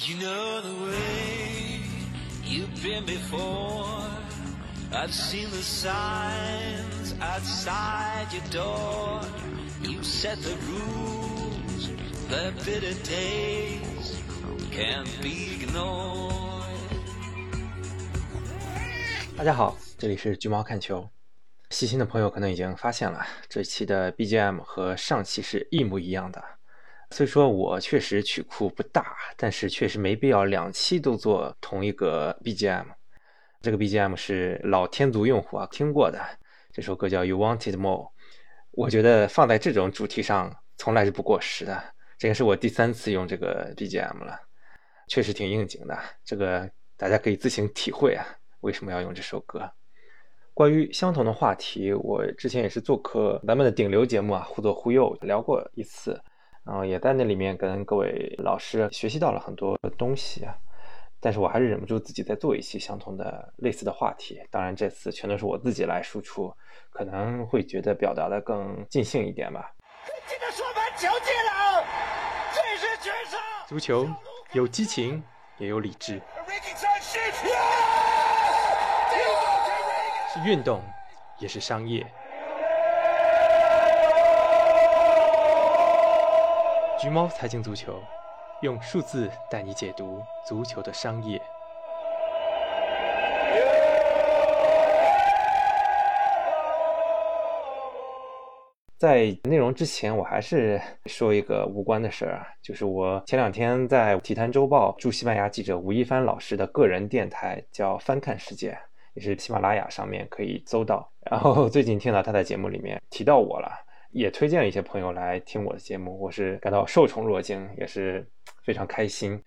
You know the way you've been before. I've seen the signs outside your door. You set the rules, the bitter taste can't be ignored. 大家好，这里是橘猫看球。细心的朋友可能已经发现了，这期的 BGM 和上期是一模一样的。虽说我确实曲库不大，但是确实没必要两期都做同一个 BGM。这个 BGM 是老天族用户啊听过的，这首歌叫《You Wanted More》，我觉得放在这种主题上从来是不过时的。这也是我第三次用这个 BGM 了，确实挺应景的。这个大家可以自行体会啊，为什么要用这首歌。关于相同的话题，我之前也是做客咱们的顶流节目啊，忽左忽右聊过一次。然后也在那里面跟各位老师学习到了很多东西啊，但是我还是忍不住自己再做一期相同的类似的话题。当然这次全都是我自己来输出，可能会觉得表达的更尽兴一点吧。记得说盘球技了，这是绝杀足球有激情，也有理智，是运动，也是商业。橘猫财经足球，用数字带你解读足球的商业。在内容之前，我还是说一个无关的事儿啊，就是我前两天在《体坛周报》驻西班牙记者吴一帆老师的个人电台叫“翻看世界”，也是喜马拉雅上面可以搜到。然后最近听到他在节目里面提到我了。也推荐了一些朋友来听我的节目，我是感到受宠若惊，也是非常开心。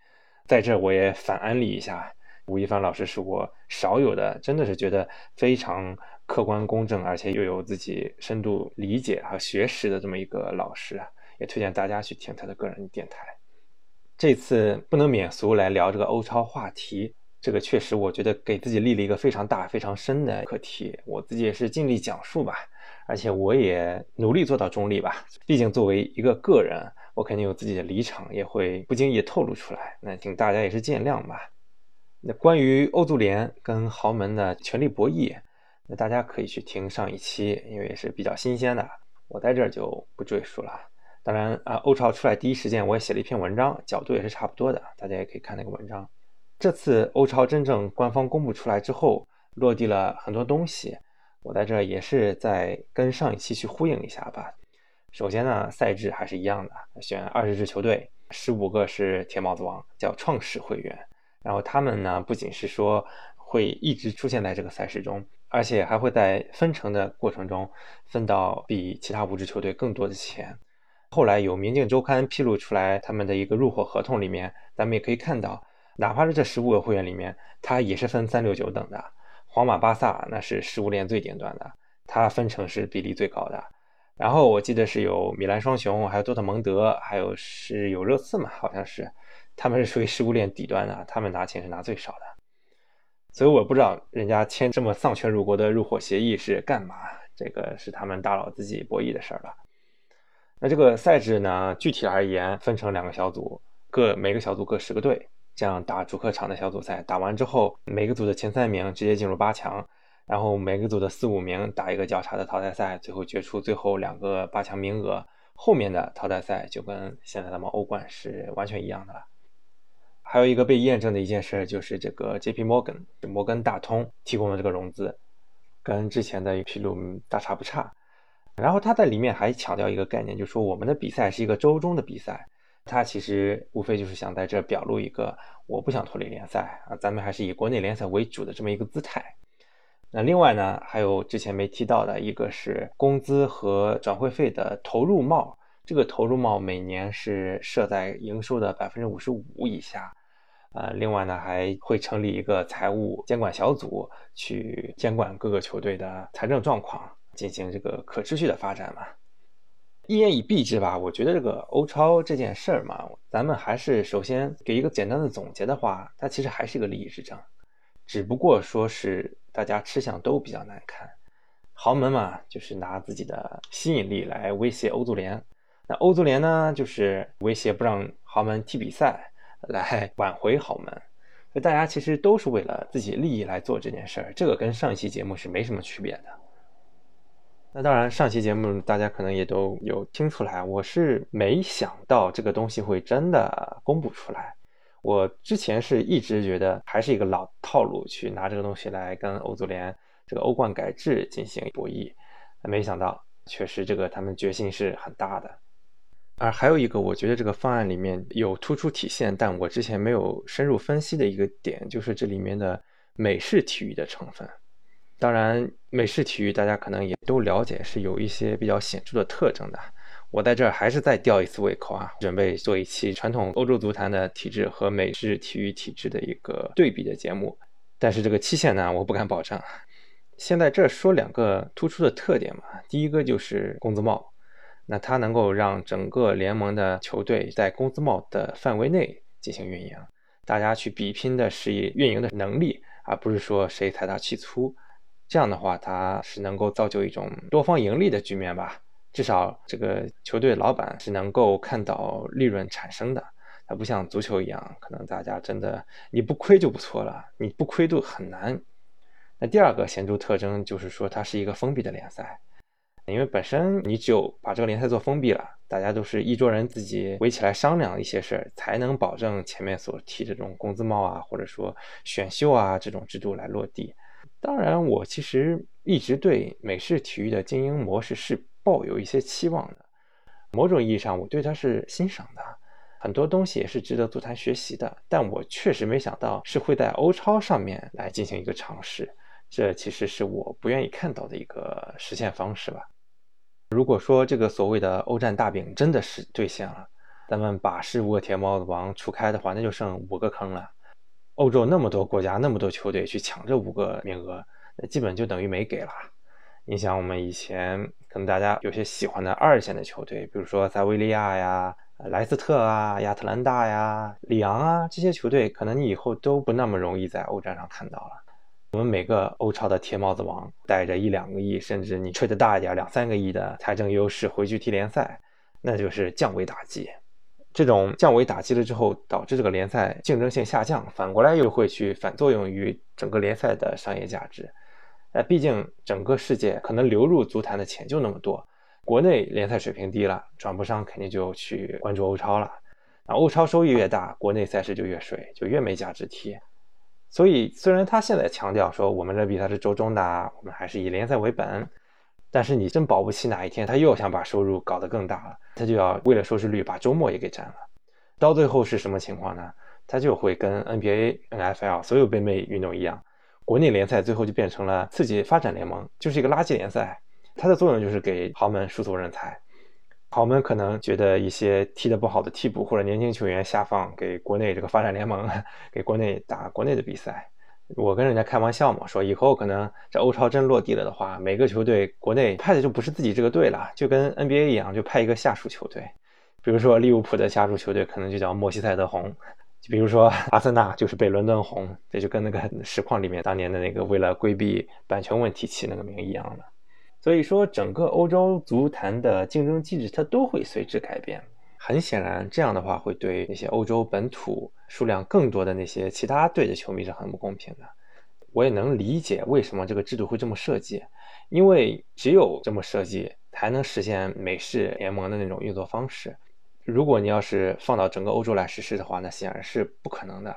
在这我也反安利一下，吴亦凡老师是我少有的，真的是觉得非常客观公正，而且又有自己深度理解和学识的这么一个老师，也推荐大家去听他的个人电台。这次不能免俗来聊这个欧超话题，这个确实我觉得给自己立了一个非常大、非常深的课题，我自己也是尽力讲述吧。而且我也努力做到中立吧，毕竟作为一个个人，我肯定有自己的立场，也会不经意透露出来。那请大家也是见谅吧。那关于欧足联跟豪门的权力博弈，那大家可以去听上一期，因为是比较新鲜的，我在这儿就不赘述了。当然啊，欧超出来第一时间，我也写了一篇文章，角度也是差不多的，大家也可以看那个文章。这次欧超真正官方公布出来之后，落地了很多东西。我在这也是在跟上一期去呼应一下吧。首先呢，赛制还是一样的，选二十支球队，十五个是铁帽子王，叫创始会员。然后他们呢，不仅是说会一直出现在这个赛事中，而且还会在分成的过程中分到比其他五支球队更多的钱。后来有明镜周刊披露出来他们的一个入伙合同里面，咱们也可以看到，哪怕是这十五个会员里面，他也是分三六九等的。皇马、巴萨那是食物链最顶端的，它分成是比例最高的。然后我记得是有米兰双雄，还有多特蒙德，还有是有热刺嘛，好像是，他们是属于食物链底端的，他们拿钱是拿最少的。所以我不知道人家签这么丧权辱国的入伙协议是干嘛，这个是他们大佬自己博弈的事儿了。那这个赛制呢，具体而言分成两个小组，各每个小组各十个队。这样打主客场的小组赛，打完之后，每个组的前三名直接进入八强，然后每个组的四五名打一个较差的淘汰赛，最后决出最后两个八强名额。后面的淘汰赛就跟现在咱们欧冠是完全一样的了。还有一个被验证的一件事，就是这个 J.P. Morgan 摩根大通提供的这个融资，跟之前的披露大差不差。然后他在里面还强调一个概念，就是说我们的比赛是一个周中的比赛。他其实无非就是想在这表露一个我不想脱离联赛啊，咱们还是以国内联赛为主的这么一个姿态。那另外呢，还有之前没提到的一个是工资和转会费的投入帽，这个投入帽每年是设在营收的百分之五十五以下。呃，另外呢，还会成立一个财务监管小组，去监管各个球队的财政状况，进行这个可持续的发展嘛。一言以蔽之吧，我觉得这个欧超这件事儿嘛，咱们还是首先给一个简单的总结的话，它其实还是一个利益之争，只不过说是大家吃相都比较难看。豪门嘛，就是拿自己的吸引力来威胁欧足联，那欧足联呢，就是威胁不让豪门踢比赛，来挽回豪门，所以大家其实都是为了自己利益来做这件事儿，这个跟上一期节目是没什么区别的。那当然，上期节目大家可能也都有听出来，我是没想到这个东西会真的公布出来。我之前是一直觉得还是一个老套路，去拿这个东西来跟欧足联这个欧冠改制进行博弈，没想到确实这个他们决心是很大的。而还有一个，我觉得这个方案里面有突出体现，但我之前没有深入分析的一个点，就是这里面的美式体育的成分。当然，美式体育大家可能也都了解，是有一些比较显著的特征的。我在这儿还是再吊一次胃口啊，准备做一期传统欧洲足坛的体制和美式体育体制的一个对比的节目。但是这个期限呢，我不敢保证。先在这说两个突出的特点嘛，第一个就是工资帽，那它能够让整个联盟的球队在工资帽的范围内进行运营，大家去比拼的是运营的能力，而不是说谁财大气粗。这样的话，它是能够造就一种多方盈利的局面吧。至少这个球队老板是能够看到利润产生的，它不像足球一样，可能大家真的你不亏就不错了，你不亏都很难。那第二个显著特征就是说，它是一个封闭的联赛，因为本身你只有把这个联赛做封闭了，大家都是一桌人自己围起来商量一些事儿，才能保证前面所提这种工资帽啊，或者说选秀啊这种制度来落地。当然，我其实一直对美式体育的经营模式是。抱有一些期望的，某种意义上，我对他是欣赏的，很多东西也是值得足坛学习的。但我确实没想到是会在欧超上面来进行一个尝试，这其实是我不愿意看到的一个实现方式吧。如果说这个所谓的欧战大饼真的是兑现了，咱们把十五个铁帽子王除开的话，那就剩五个坑了。欧洲那么多国家，那么多球队去抢这五个名额，那基本就等于没给了。你想，我们以前可能大家有些喜欢的二线的球队，比如说塞维利亚呀、莱斯特啊、亚特兰大呀、里昂啊这些球队，可能你以后都不那么容易在欧战上看到了。我们每个欧超的铁帽子王带着一两个亿，甚至你吹得大一点，两三个亿的财政优势回去踢联赛，那就是降维打击。这种降维打击了之后，导致这个联赛竞争性下降，反过来又会去反作用于整个联赛的商业价值。呃，毕竟整个世界可能流入足坛的钱就那么多，国内联赛水平低了，转播商肯定就去关注欧超了。那欧超收益越大，国内赛事就越水，就越没价值踢。所以，虽然他现在强调说我们这比赛是周中的，我们还是以联赛为本，但是你真保不齐哪一天他又想把收入搞得更大了，他就要为了收视率把周末也给占了。到最后是什么情况呢？他就会跟 NBA、NFL 所有北美运动一样。国内联赛最后就变成了刺激发展联盟，就是一个垃圾联赛。它的作用就是给豪门输送人才。豪门可能觉得一些踢得不好的替补或者年轻球员下放给国内这个发展联盟，给国内打国内的比赛。我跟人家开玩笑嘛，说以后可能这欧超真落地了的话，每个球队国内派的就不是自己这个队了，就跟 NBA 一样，就派一个下属球队。比如说利物浦的下属球队可能就叫莫西塞德红。就比如说，阿森纳就是被伦敦红，这就跟那个实况里面当年的那个为了规避版权问题起那个名一样的。所以说，整个欧洲足坛的竞争机制它都会随之改变。很显然，这样的话会对那些欧洲本土数量更多的那些其他队的球迷是很不公平的。我也能理解为什么这个制度会这么设计，因为只有这么设计，才能实现美式联盟的那种运作方式。如果你要是放到整个欧洲来实施的话，那显然是不可能的。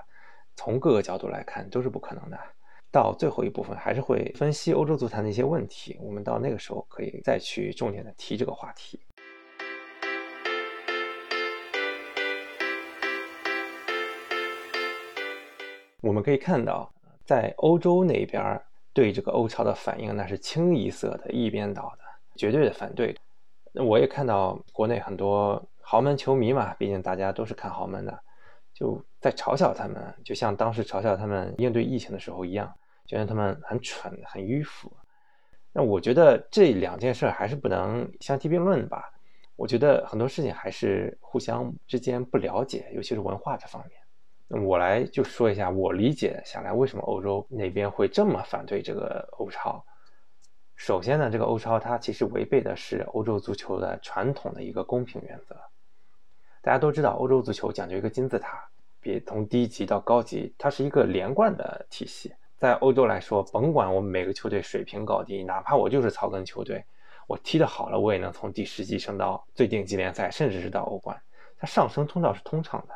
从各个角度来看，都是不可能的。到最后一部分，还是会分析欧洲足坛的一些问题。我们到那个时候可以再去重点的提这个话题。我们可以看到，在欧洲那边对这个欧超的反应，那是清一色的一边倒的，绝对的反对。那我也看到国内很多。豪门球迷嘛，毕竟大家都是看豪门的，就在嘲笑他们，就像当时嘲笑他们应对疫情的时候一样，觉得他们很蠢、很迂腐。那我觉得这两件事还是不能相提并论吧。我觉得很多事情还是互相之间不了解，尤其是文化这方面。我来就说一下我理解下来为什么欧洲那边会这么反对这个欧超。首先呢，这个欧超它其实违背的是欧洲足球的传统的一个公平原则。大家都知道，欧洲足球讲究一个金字塔，比从低级到高级，它是一个连贯的体系。在欧洲来说，甭管我们每个球队水平高低，哪怕我就是草根球队，我踢得好了，我也能从第十级升到最顶级联赛，甚至是到欧冠。它上升通道是通畅的。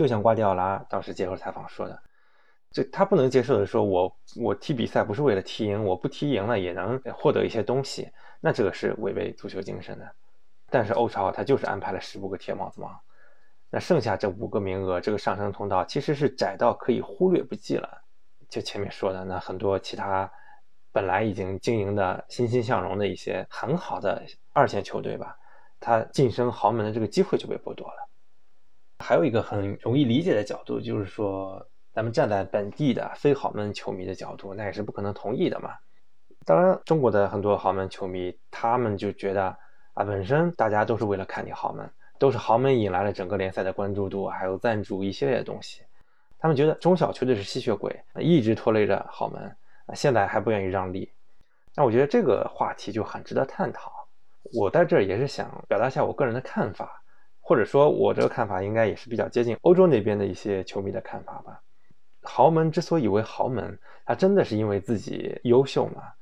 就像瓜迪奥拉当时接受采访说的，这他不能接受的说，我我踢比赛不是为了踢赢，我不踢赢了也能获得一些东西，那这个是违背足球精神的。但是欧超他就是安排了十五个铁帽子王，那剩下这五个名额，这个上升通道其实是窄到可以忽略不计了。就前面说的，那很多其他本来已经经营的欣欣向荣的一些很好的二线球队吧，他晋升豪门的这个机会就被剥夺了。还有一个很容易理解的角度，就是说咱们站在本地的非豪门球迷的角度，那也是不可能同意的嘛。当然，中国的很多豪门球迷，他们就觉得啊，本身大家都是为了看你豪门，都是豪门引来了整个联赛的关注度，还有赞助一系列的东西。他们觉得中小球队是吸血鬼，一直拖累着豪门，现在还不愿意让利。那我觉得这个话题就很值得探讨。我在这也是想表达一下我个人的看法，或者说，我这个看法应该也是比较接近欧洲那边的一些球迷的看法吧。豪门之所以为豪门，它真的是因为自己优秀吗？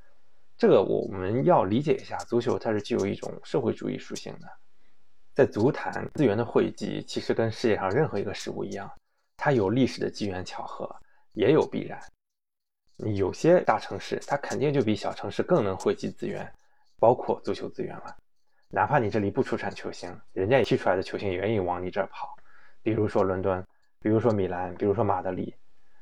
这个我们要理解一下，足球它是具有一种社会主义属性的。在足坛资源的汇集，其实跟世界上任何一个事物一样。它有历史的机缘巧合，也有必然。有些大城市，它肯定就比小城市更能汇集资源，包括足球资源了。哪怕你这里不出产球星，人家踢出来的球星也愿意往你这儿跑。比如说伦敦，比如说米兰，比如说马德里，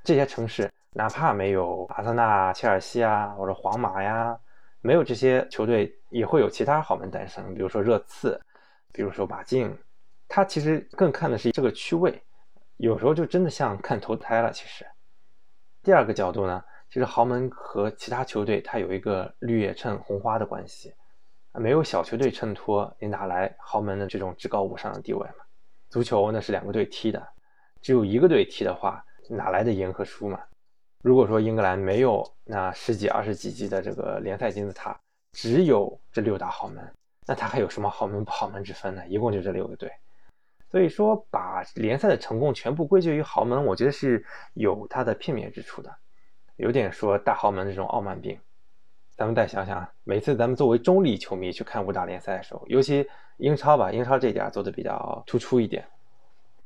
这些城市哪怕没有阿森纳、切尔西啊，或者皇马呀，没有这些球队，也会有其他豪门诞生。比如说热刺，比如说马竞，他其实更看的是这个区位。有时候就真的像看投胎了。其实，第二个角度呢，其实豪门和其他球队它有一个绿叶衬红花的关系，没有小球队衬托，你哪来豪门的这种至高无上的地位嘛？足球那是两个队踢的，只有一个队踢的话，哪来的赢和输嘛？如果说英格兰没有那十几二十几级的这个联赛金字塔，只有这六大豪门，那他还有什么豪门不豪门之分呢？一共就这六个队。所以说，把联赛的成功全部归结于豪门，我觉得是有它的片面之处的，有点说大豪门这种傲慢病。咱们再想想，每次咱们作为中立球迷去看五大联赛的时候，尤其英超吧，英超这点做的比较突出一点。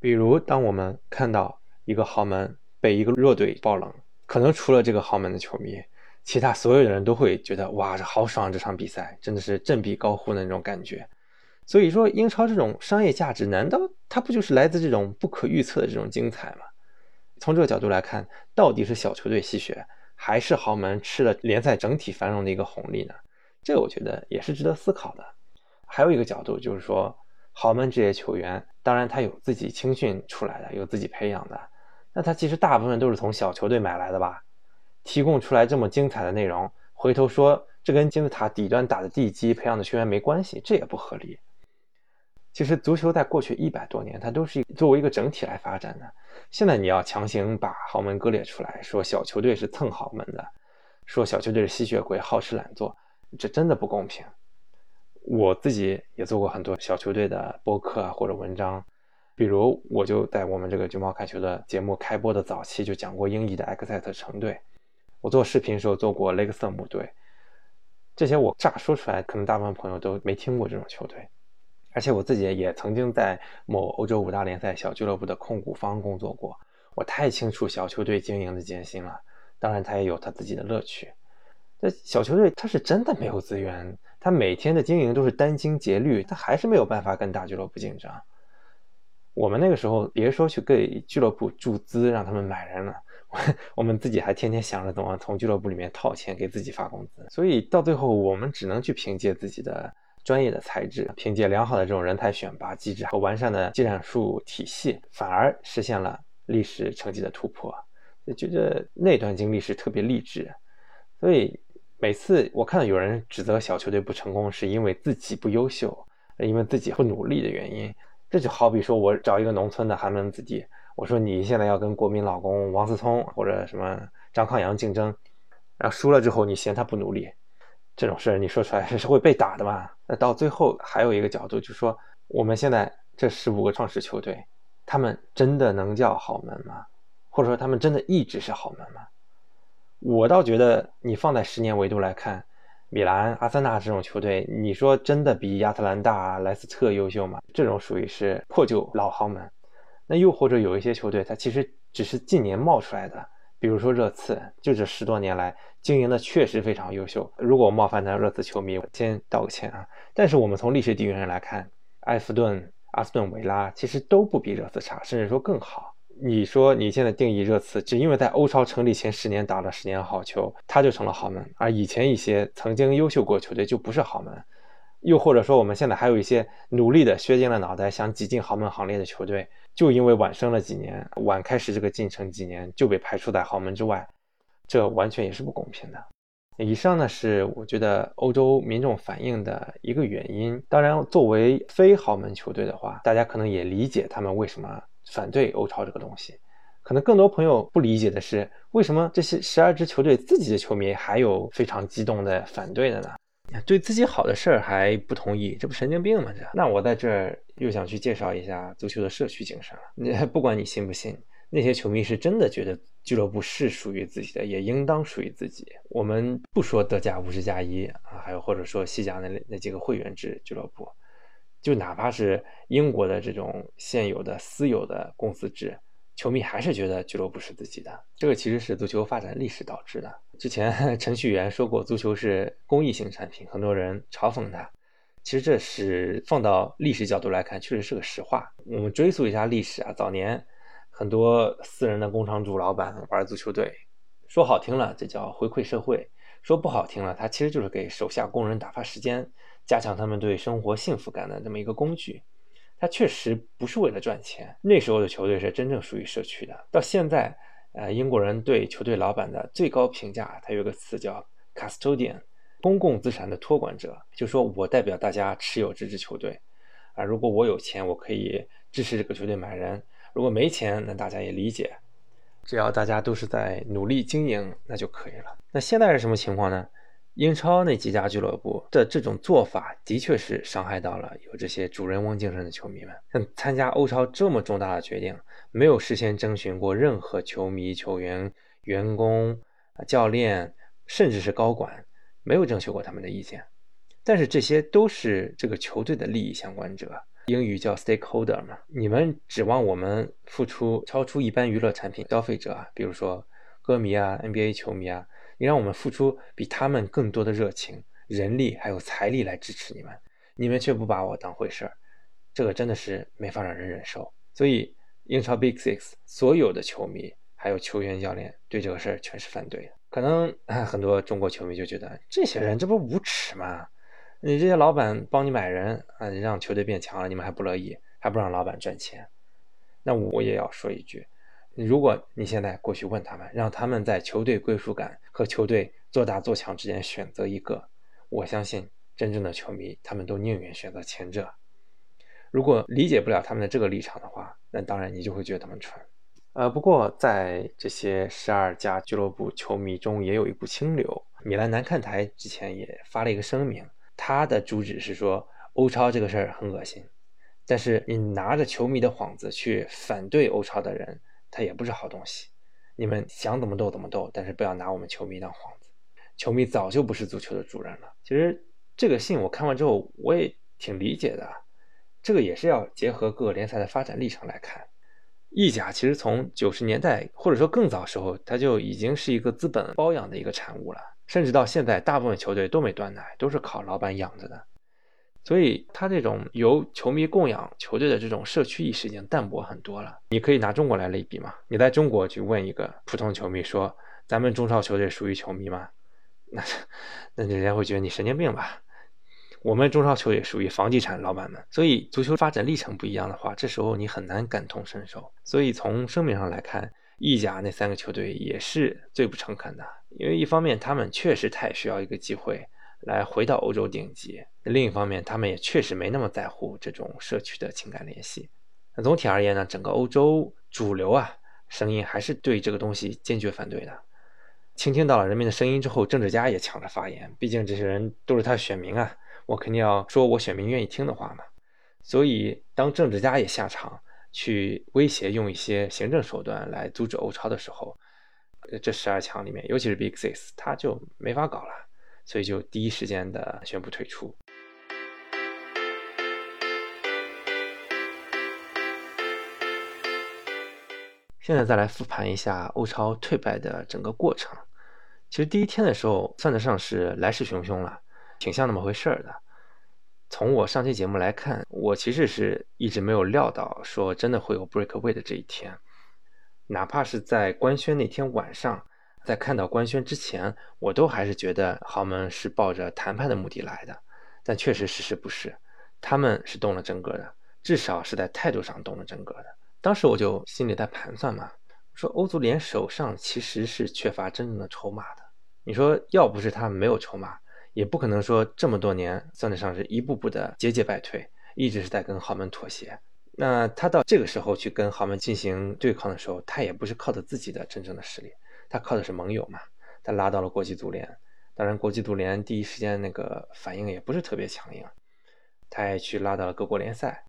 比如，当我们看到一个豪门被一个弱队爆冷，可能除了这个豪门的球迷，其他所有的人都会觉得哇，这好爽！这场比赛真的是振臂高呼的那种感觉。所以说，英超这种商业价值，难道它不就是来自这种不可预测的这种精彩吗？从这个角度来看，到底是小球队吸血，还是豪门吃了联赛整体繁荣的一个红利呢？这个我觉得也是值得思考的。还有一个角度就是说，豪门这些球员，当然他有自己青训出来的，有自己培养的，那他其实大部分都是从小球队买来的吧？提供出来这么精彩的内容，回头说这跟金字塔底端打的地基培养的球员没关系，这也不合理。其实足球在过去一百多年，它都是作为一个整体来发展的。现在你要强行把豪门割裂出来，说小球队是蹭豪门的，说小球队是吸血鬼、好吃懒做，这真的不公平。我自己也做过很多小球队的播客啊或者文章，比如我就在我们这个橘猫看球的节目开播的早期就讲过英乙的埃克塞特城队，我做视频的时候做过雷克瑟姆队，这些我乍说出来，可能大部分朋友都没听过这种球队。而且我自己也曾经在某欧洲五大联赛小俱乐部的控股方工作过，我太清楚小球队经营的艰辛了。当然，他也有他自己的乐趣。这小球队他是真的没有资源，他每天的经营都是殚精竭虑，他还是没有办法跟大俱乐部竞争。我们那个时候别说去给俱乐部注资让他们买人了，我们自己还天天想着怎么从俱乐部里面套钱给自己发工资。所以到最后，我们只能去凭借自己的。专业的材质，凭借良好的这种人才选拔机制和完善的技战术体系，反而实现了历史成绩的突破。就觉得那段经历是特别励志。所以每次我看到有人指责小球队不成功，是因为自己不优秀，因为自己不努力的原因。这就好比说我找一个农村的寒门子弟，我说你现在要跟国民老公王思聪或者什么张康阳竞争，然后输了之后你嫌他不努力。这种事儿你说出来是会被打的嘛？那到最后还有一个角度，就是说我们现在这十五个创始球队，他们真的能叫豪门吗？或者说他们真的一直是豪门吗？我倒觉得，你放在十年维度来看，米兰、阿森纳这种球队，你说真的比亚特兰大、莱斯特优秀吗？这种属于是破旧老豪门。那又或者有一些球队，它其实只是近年冒出来的，比如说热刺，就这十多年来经营的确实非常优秀。如果冒犯到热刺球迷，我先道个歉啊。但是我们从历史底蕴上来看，埃弗顿、阿斯顿维拉其实都不比热刺差，甚至说更好。你说你现在定义热刺，只因为在欧超成立前十年打了十年好球，他就成了豪门，而以前一些曾经优秀过球队就不是豪门。又或者说，我们现在还有一些努力的削尖了脑袋想挤进豪门行列的球队，就因为晚生了几年，晚开始这个进程几年，就被排除在豪门之外，这完全也是不公平的。以上呢是我觉得欧洲民众反映的一个原因。当然，作为非豪门球队的话，大家可能也理解他们为什么。反对欧超这个东西，可能更多朋友不理解的是，为什么这些十二支球队自己的球迷还有非常激动的反对的呢？对自己好的事儿还不同意，这不神经病吗？这那我在这儿又想去介绍一下足球的社区精神了。你 不管你信不信，那些球迷是真的觉得俱乐部是属于自己的，也应当属于自己。我们不说德甲五十加一啊，还有或者说西甲那那几个会员制俱乐部。就哪怕是英国的这种现有的私有的公司制，球迷还是觉得俱乐部是自己的。这个其实是足球发展历史导致的。之前 程序员说过足球是公益性产品，很多人嘲讽他。其实这是放到历史角度来看，确实是个实话。我们追溯一下历史啊，早年很多私人的工厂主老板玩足球队，说好听了这叫回馈社会，说不好听了，他其实就是给手下工人打发时间。加强他们对生活幸福感的这么一个工具，他确实不是为了赚钱。那时候的球队是真正属于社区的。到现在，呃，英国人对球队老板的最高评价，他有个词叫 custodian，公共资产的托管者，就说我代表大家持有这支球队，啊，如果我有钱，我可以支持这个球队买人；如果没钱，那大家也理解，只要大家都是在努力经营，那就可以了。那现在是什么情况呢？英超那几家俱乐部的这种做法，的确是伤害到了有这些主人翁精神的球迷们。像参加欧超这么重大的决定，没有事先征询过任何球迷、球员、员工、教练，甚至是高管，没有征求过他们的意见。但是这些都是这个球队的利益相关者，英语叫 stakeholder 嘛。你们指望我们付出超出一般娱乐产品消费者啊，比如说歌迷啊、NBA 球迷啊。你让我们付出比他们更多的热情、人力还有财力来支持你们，你们却不把我当回事儿，这个真的是没法让人忍受。所以，英超 Big Six 所有的球迷还有球员、教练对这个事儿全是反对的。可能很多中国球迷就觉得这些人这不无耻吗？你这些老板帮你买人啊，让球队变强了，你们还不乐意，还不让老板赚钱？那我也要说一句。如果你现在过去问他们，让他们在球队归属感和球队做大做强之间选择一个，我相信真正的球迷他们都宁愿选择前者。如果理解不了他们的这个立场的话，那当然你就会觉得他们蠢。呃，不过在这些十二家俱乐部球迷中也有一股清流。米兰南看台之前也发了一个声明，他的主旨是说欧超这个事儿很恶心，但是你拿着球迷的幌子去反对欧超的人。他也不是好东西，你们想怎么斗怎么斗，但是不要拿我们球迷当幌子。球迷早就不是足球的主人了。其实这个信我看完之后，我也挺理解的。这个也是要结合各个联赛的发展历程来看。意甲其实从九十年代或者说更早时候，它就已经是一个资本包养的一个产物了，甚至到现在，大部分球队都没断奶，都是靠老板养着的。所以，他这种由球迷供养球队的这种社区意识已经淡薄很多了。你可以拿中国来类比嘛？你在中国去问一个普通球迷说：“咱们中超球队属于球迷吗？” 那那人家会觉得你神经病吧？我们中超球队属于房地产老板们。所以，足球发展历程不一样的话，这时候你很难感同身受。所以，从声明上来看，意甲那三个球队也是最不诚恳的，因为一方面他们确实太需要一个机会。来回到欧洲顶级。另一方面，他们也确实没那么在乎这种社区的情感联系。那总体而言呢，整个欧洲主流啊，声音还是对这个东西坚决反对的。倾听到了人民的声音之后，政治家也抢着发言，毕竟这些人都是他的选民啊，我肯定要说我选民愿意听的话嘛。所以，当政治家也下场，去威胁用一些行政手段来阻止欧超的时候，这十二强里面，尤其是 Big Six，他就没法搞了，所以就第一时间的宣布退出。现在再来复盘一下欧超退败的整个过程。其实第一天的时候算得上是来势汹汹了，挺像那么回事儿的。从我上期节目来看，我其实是一直没有料到说真的会有 breakaway 的这一天。哪怕是在官宣那天晚上，在看到官宣之前，我都还是觉得豪门是抱着谈判的目的来的。但确实事实不是，他们是动了真格的，至少是在态度上动了真格的。当时我就心里在盘算嘛，说欧足联手上其实是缺乏真正的筹码的。你说要不是他没有筹码，也不可能说这么多年算得上是一步步的节节败退，一直是在跟豪门妥协。那他到这个时候去跟豪门进行对抗的时候，他也不是靠着自己的真正的实力，他靠的是盟友嘛。他拉到了国际足联，当然国际足联第一时间那个反应也不是特别强硬，他也去拉到了各国联赛。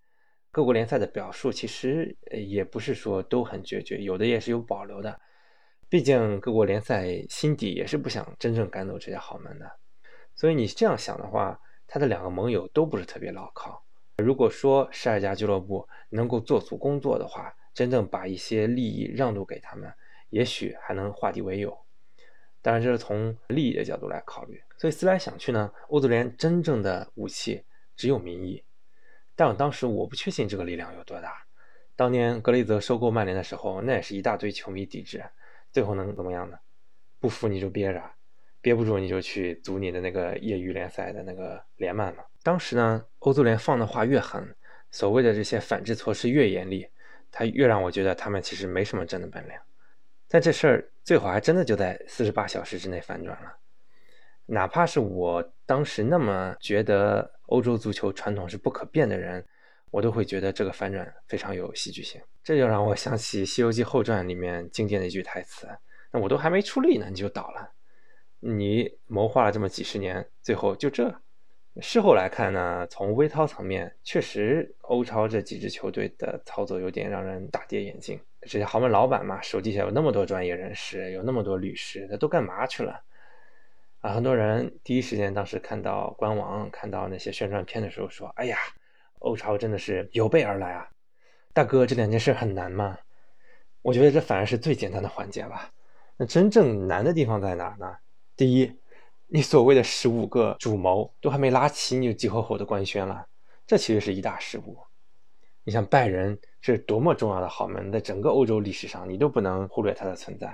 各国联赛的表述其实也不是说都很决绝，有的也是有保留的。毕竟各国联赛心底也是不想真正赶走这家豪门的。所以你这样想的话，他的两个盟友都不是特别牢靠。如果说十二家俱乐部能够做足工作的话，真正把一些利益让渡给他们，也许还能化敌为友。当然，这是从利益的角度来考虑。所以思来想去呢，欧足联真正的武器只有民意。但我当时我不确信这个力量有多大。当年格雷泽收购曼联的时候，那也是一大堆球迷抵制，最后能怎么样呢？不服你就憋着，憋不住你就去组你的那个业余联赛的那个联曼嘛。当时呢，欧足联放的话越狠，所谓的这些反制措施越严厉，他越让我觉得他们其实没什么真的本领。但这事儿最后还真的就在四十八小时之内反转了。哪怕是我当时那么觉得欧洲足球传统是不可变的人，我都会觉得这个反转非常有戏剧性。这就让我想起《西游记后传》里面经典的一句台词：“那我都还没出力呢，你就倒了。你谋划了这么几十年，最后就这。”事后来看呢，从微操层面，确实欧超这几支球队的操作有点让人大跌眼镜。这些豪门老板嘛，手底下有那么多专业人士，有那么多律师，他都干嘛去了？啊，很多人第一时间当时看到官网、看到那些宣传片的时候说：“哎呀，欧超真的是有备而来啊！”大哥，这两件事很难吗？我觉得这反而是最简单的环节吧。那真正难的地方在哪呢？第一，你所谓的十五个主谋都还没拉齐，你就急吼吼的官宣了，这其实是一大失误。你像拜仁，是多么重要的豪门，在整个欧洲历史上，你都不能忽略它的存在。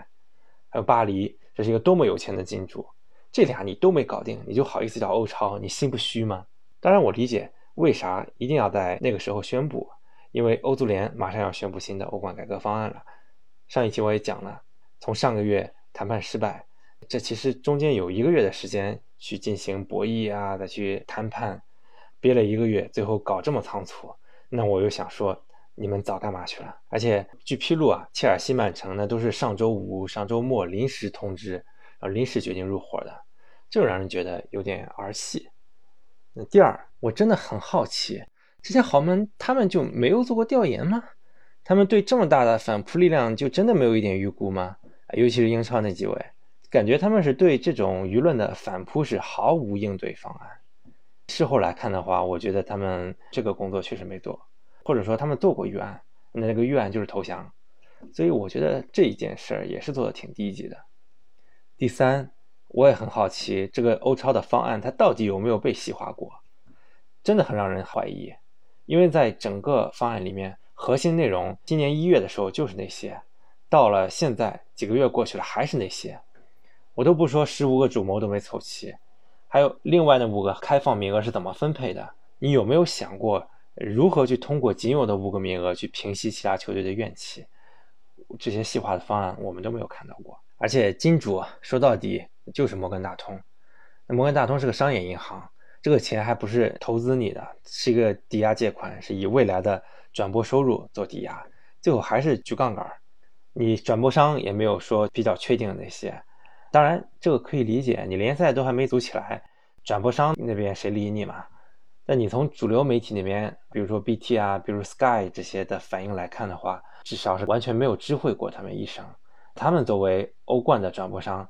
还有巴黎，这是一个多么有钱的金主。这俩你都没搞定，你就好意思叫欧超？你心不虚吗？当然，我理解为啥一定要在那个时候宣布，因为欧足联马上要宣布新的欧冠改革方案了。上一期我也讲了，从上个月谈判失败，这其实中间有一个月的时间去进行博弈啊，再去谈判，憋了一个月，最后搞这么仓促，那我又想说，你们早干嘛去了？而且据披露啊，切尔西、曼城呢都是上周五、上周末临时通知。然后临时决定入伙的，就让人觉得有点儿戏。那第二，我真的很好奇，这些豪门他们就没有做过调研吗？他们对这么大的反扑力量就真的没有一点预估吗？尤其是英超那几位，感觉他们是对这种舆论的反扑是毫无应对方案。事后来看的话，我觉得他们这个工作确实没做，或者说他们做过预案，那那个预案就是投降。所以我觉得这一件事儿也是做的挺低级的。第三，我也很好奇，这个欧超的方案它到底有没有被细化过？真的很让人怀疑，因为在整个方案里面，核心内容今年一月的时候就是那些，到了现在几个月过去了还是那些，我都不说十五个主谋都没凑齐，还有另外那五个开放名额是怎么分配的？你有没有想过如何去通过仅有的五个名额去平息其他球队的怨气？这些细化的方案我们都没有看到过。而且金主说到底就是摩根大通，那摩根大通是个商业银行，这个钱还不是投资你的，是一个抵押借款，是以未来的转播收入做抵押，最后还是举杠杆。你转播商也没有说比较确定的那些，当然这个可以理解，你联赛都还没组起来，转播商那边谁理你嘛？那你从主流媒体那边，比如说 BT 啊，比如 Sky 这些的反应来看的话，至少是完全没有知会过他们一声。他们作为欧冠的转播商，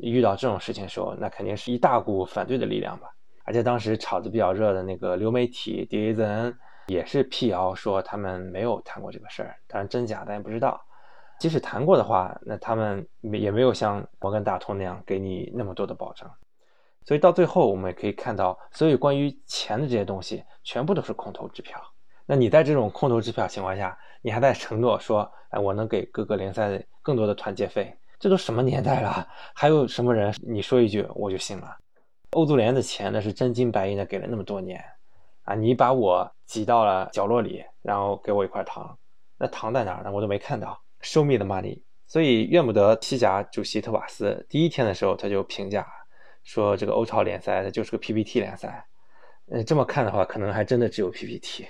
遇到这种事情的时候，那肯定是一大股反对的力量吧。而且当时炒得比较热的那个流媒体 DAZN 也是辟谣说他们没有谈过这个事儿，当然真假咱也不知道。即使谈过的话，那他们也没有像摩根大通那样给你那么多的保证。所以到最后，我们也可以看到，所有关于钱的这些东西，全部都是空头支票。那你在这种空头支票情况下，你还在承诺说，哎，我能给各个联赛更多的团结费？这都什么年代了？还有什么人你说一句我就信了？欧足联的钱那是真金白银的给了那么多年，啊，你把我挤到了角落里，然后给我一块糖，那糖在哪儿呢？我都没看到。Show me the money。所以怨不得西甲主席特瓦斯第一天的时候他就评价。说这个欧超联赛它就是个 PPT 联赛，呃，这么看的话，可能还真的只有 PPT。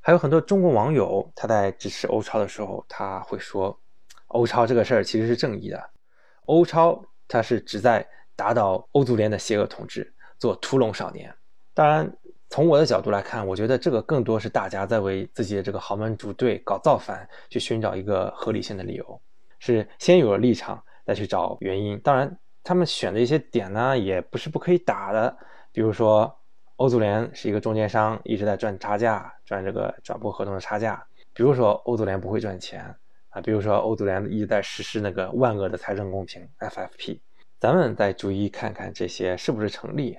还有很多中国网友他在支持欧超的时候，他会说，欧超这个事儿其实是正义的，欧超它是旨在打倒欧足联的邪恶统治，做屠龙少年。当然，从我的角度来看，我觉得这个更多是大家在为自己的这个豪门主队搞造反，去寻找一个合理性的理由，是先有了立场再去找原因。当然。他们选的一些点呢，也不是不可以打的。比如说，欧足联是一个中间商，一直在赚差价，赚这个转播合同的差价。比如说，欧足联不会赚钱啊。比如说，欧足联一直在实施那个万恶的财政公平 （FFP）。咱们再逐一看看这些是不是成立。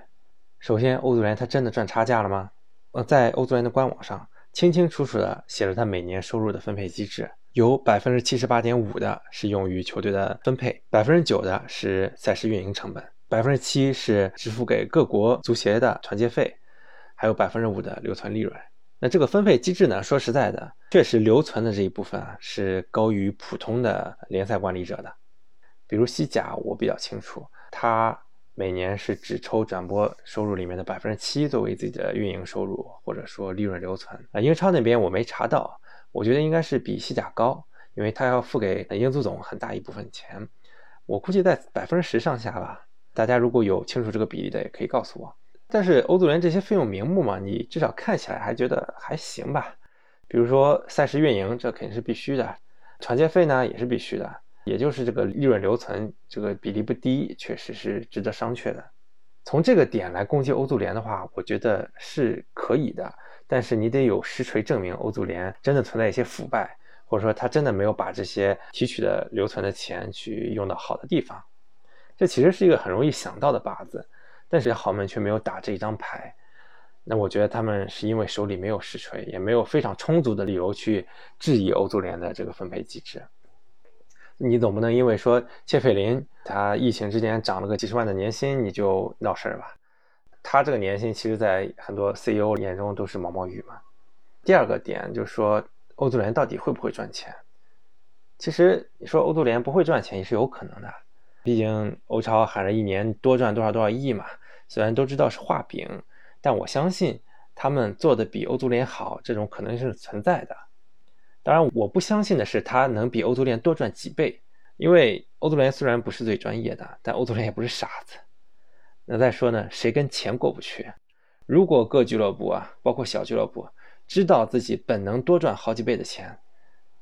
首先，欧足联它真的赚差价了吗？呃，在欧足联的官网上清清楚楚的写了它每年收入的分配机制。有百分之七十八点五的是用于球队的分配，百分之九的是赛事运营成本，百分之七是支付给各国足协的团结费，还有百分之五的留存利润。那这个分配机制呢？说实在的，确实留存的这一部分啊是高于普通的联赛管理者的。比如西甲，我比较清楚，他每年是只抽转播收入里面的百分之七作为自己的运营收入，或者说利润留存。啊，英超那边我没查到。我觉得应该是比西甲高，因为他要付给英足总很大一部分钱，我估计在百分之十上下吧。大家如果有清楚这个比例的，也可以告诉我。但是欧足联这些费用名目嘛，你至少看起来还觉得还行吧。比如说赛事运营，这肯定是必须的；团建费呢，也是必须的。也就是这个利润留存这个比例不低，确实是值得商榷的。从这个点来攻击欧足联的话，我觉得是可以的。但是你得有实锤证明欧足联真的存在一些腐败，或者说他真的没有把这些提取的留存的钱去用到好的地方。这其实是一个很容易想到的靶子，但是豪门却没有打这一张牌。那我觉得他们是因为手里没有实锤，也没有非常充足的理由去质疑欧足联的这个分配机制。你总不能因为说切菲林他疫情之间涨了个几十万的年薪，你就闹事儿吧？他这个年薪，其实，在很多 CEO 眼中都是毛毛雨嘛。第二个点就是说，欧足联到底会不会赚钱？其实你说欧足联不会赚钱也是有可能的，毕竟欧超喊着一年多赚多少多少亿嘛。虽然都知道是画饼，但我相信他们做的比欧足联好，这种可能性是存在的。当然，我不相信的是他能比欧足联多赚几倍，因为欧足联虽然不是最专业的，但欧足联也不是傻子。那再说呢？谁跟钱过不去？如果各俱乐部啊，包括小俱乐部，知道自己本能多赚好几倍的钱，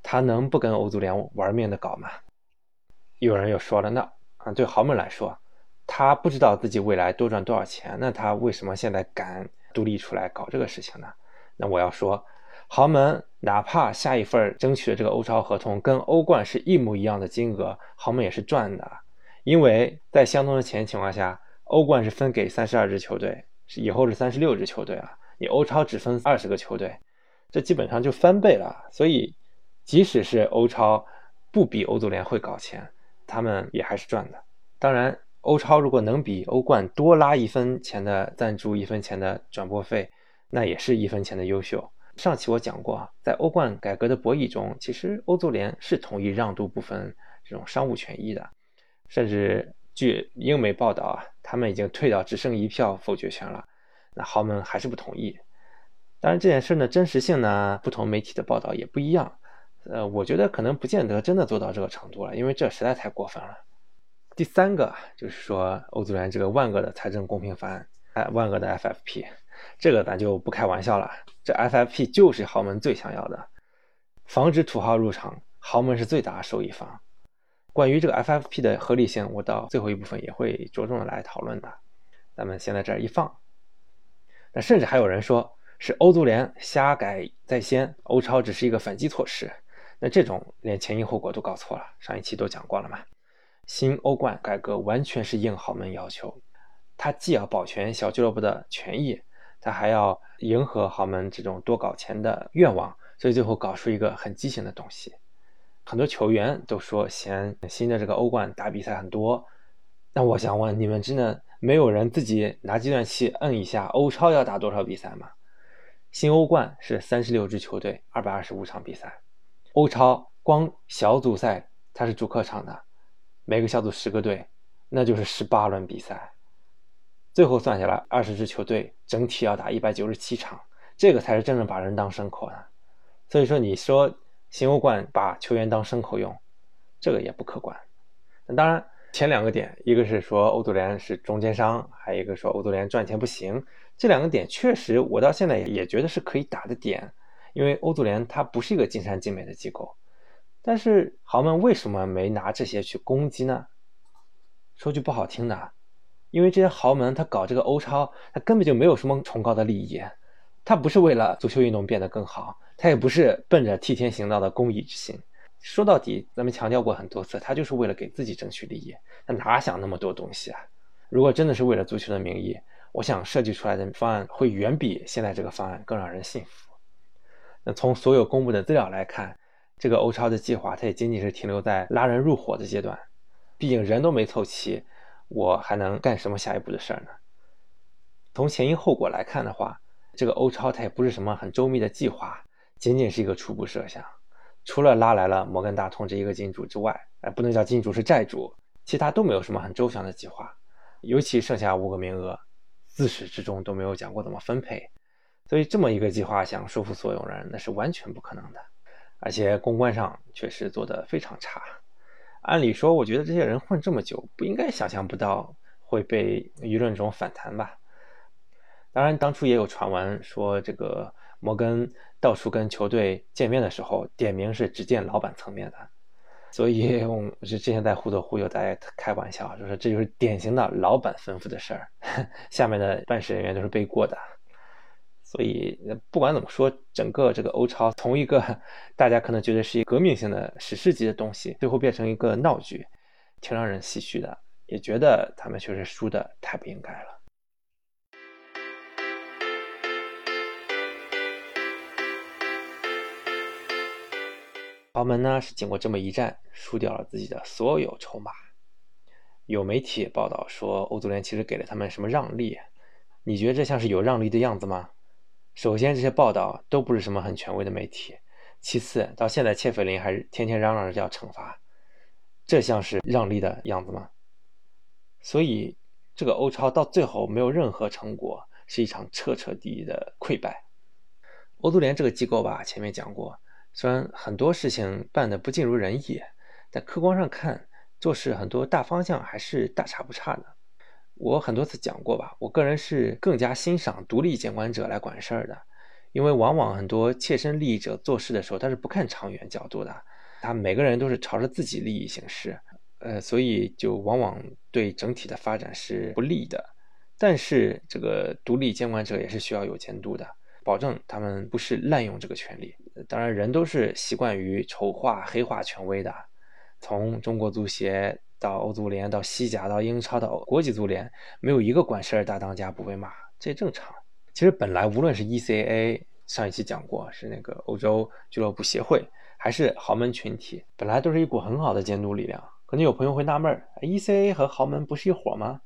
他能不跟欧足联玩命的搞吗？有人又说了，那啊，对豪门来说，他不知道自己未来多赚多少钱，那他为什么现在敢独立出来搞这个事情呢？那我要说，豪门哪怕下一份争取的这个欧超合同跟欧冠是一模一样的金额，豪门也是赚的，因为在相同的钱情况下。欧冠是分给三十二支球队，是以后是三十六支球队啊。你欧超只分二十个球队，这基本上就翻倍了。所以，即使是欧超不比欧足联会搞钱，他们也还是赚的。当然，欧超如果能比欧冠多拉一分钱的赞助，一分钱的转播费，那也是一分钱的优秀。上期我讲过啊，在欧冠改革的博弈中，其实欧足联是同意让渡部分这种商务权益的，甚至。据英媒报道啊，他们已经退到只剩一票否决权了，那豪门还是不同意。当然这件事的真实性呢，不同媒体的报道也不一样。呃，我觉得可能不见得真的做到这个程度了，因为这实在太过分了。第三个就是说，欧足联这个万恶的财政公平法案，哎，万恶的 FFP，这个咱就不开玩笑了。这 FFP 就是豪门最想要的，防止土豪入场，豪门是最大受益方。关于这个 FFP 的合理性，我到最后一部分也会着重的来讨论的。咱们先在这儿一放。那甚至还有人说是欧足联瞎改在先，欧超只是一个反击措施。那这种连前因后果都搞错了，上一期都讲过了嘛。新欧冠改革完全是应豪门要求，它既要保全小俱乐部的权益，他还要迎合豪门这种多搞钱的愿望，所以最后搞出一个很畸形的东西。很多球员都说嫌新的这个欧冠打比赛很多，那我想问你们，真的没有人自己拿计算器摁一下欧超要打多少比赛吗？新欧冠是三十六支球队，二百二十五场比赛，欧超光小组赛它是主客场的。每个小组十个队，那就是十八轮比赛，最后算下来二十支球队整体要打一百九十七场，这个才是真正把人当牲口的。所以说，你说新欧冠把球员当牲口用，这个也不客观。那当然，前两个点，一个是说欧足联是中间商，还有一个说欧足联赚钱不行，这两个点确实我到现在也觉得是可以打的点，因为欧足联它不是一个尽善尽美的机构。但是豪门为什么没拿这些去攻击呢？说句不好听的，因为这些豪门他搞这个欧超，他根本就没有什么崇高的利益，他不是为了足球运动变得更好，他也不是奔着替天行道的公益之心。说到底，咱们强调过很多次，他就是为了给自己争取利益，他哪想那么多东西啊？如果真的是为了足球的名义，我想设计出来的方案会远比现在这个方案更让人信服。那从所有公布的资料来看。这个欧超的计划，它也仅仅是停留在拉人入伙的阶段，毕竟人都没凑齐，我还能干什么下一步的事儿呢？从前因后果来看的话，这个欧超它也不是什么很周密的计划，仅仅是一个初步设想。除了拉来了摩根大通这一个金主之外，哎，不能叫金主是债主，其他都没有什么很周详的计划。尤其剩下五个名额，自始至终都没有讲过怎么分配，所以这么一个计划想说服所有人，那是完全不可能的。而且公关上确实做得非常差。按理说，我觉得这些人混这么久，不应该想象不到会被舆论中反弹吧？当然，当初也有传闻说，这个摩根到处跟球队见面的时候，点名是只见老板层面的。所以，我们是之前在忽左忽右，大家开玩笑，就说这就是典型的老板吩咐的事儿，下面的办事人员都是背锅的。所以，不管怎么说，整个这个欧超从一个大家可能觉得是一革命性的史诗级的东西，最后变成一个闹剧，挺让人唏嘘的。也觉得他们确实输的太不应该了。豪门呢是经过这么一战，输掉了自己的所有筹码。有媒体报道说，欧足联其实给了他们什么让利？你觉得这像是有让利的样子吗？首先，这些报道都不是什么很权威的媒体。其次，到现在切菲林还是天天嚷嚷着要惩罚，这像是让利的样子吗？所以，这个欧超到最后没有任何成果，是一场彻彻底底的溃败。欧足联这个机构吧，前面讲过，虽然很多事情办得不尽如人意，但客观上看，做事很多大方向还是大差不差的。我很多次讲过吧，我个人是更加欣赏独立监管者来管事儿的，因为往往很多切身利益者做事的时候，他是不看长远角度的，他每个人都是朝着自己利益行事，呃，所以就往往对整体的发展是不利的。但是这个独立监管者也是需要有监督的，保证他们不是滥用这个权利。当然，人都是习惯于丑化、黑化权威的，从中国足协。到欧足联，到西甲，到英超，到国际足联，没有一个管事儿大当家不被骂，这正常。其实本来无论是 ECA，上一期讲过是那个欧洲俱乐部协会，还是豪门群体，本来都是一股很好的监督力量。可能有朋友会纳闷，ECA 和豪门不是一伙吗？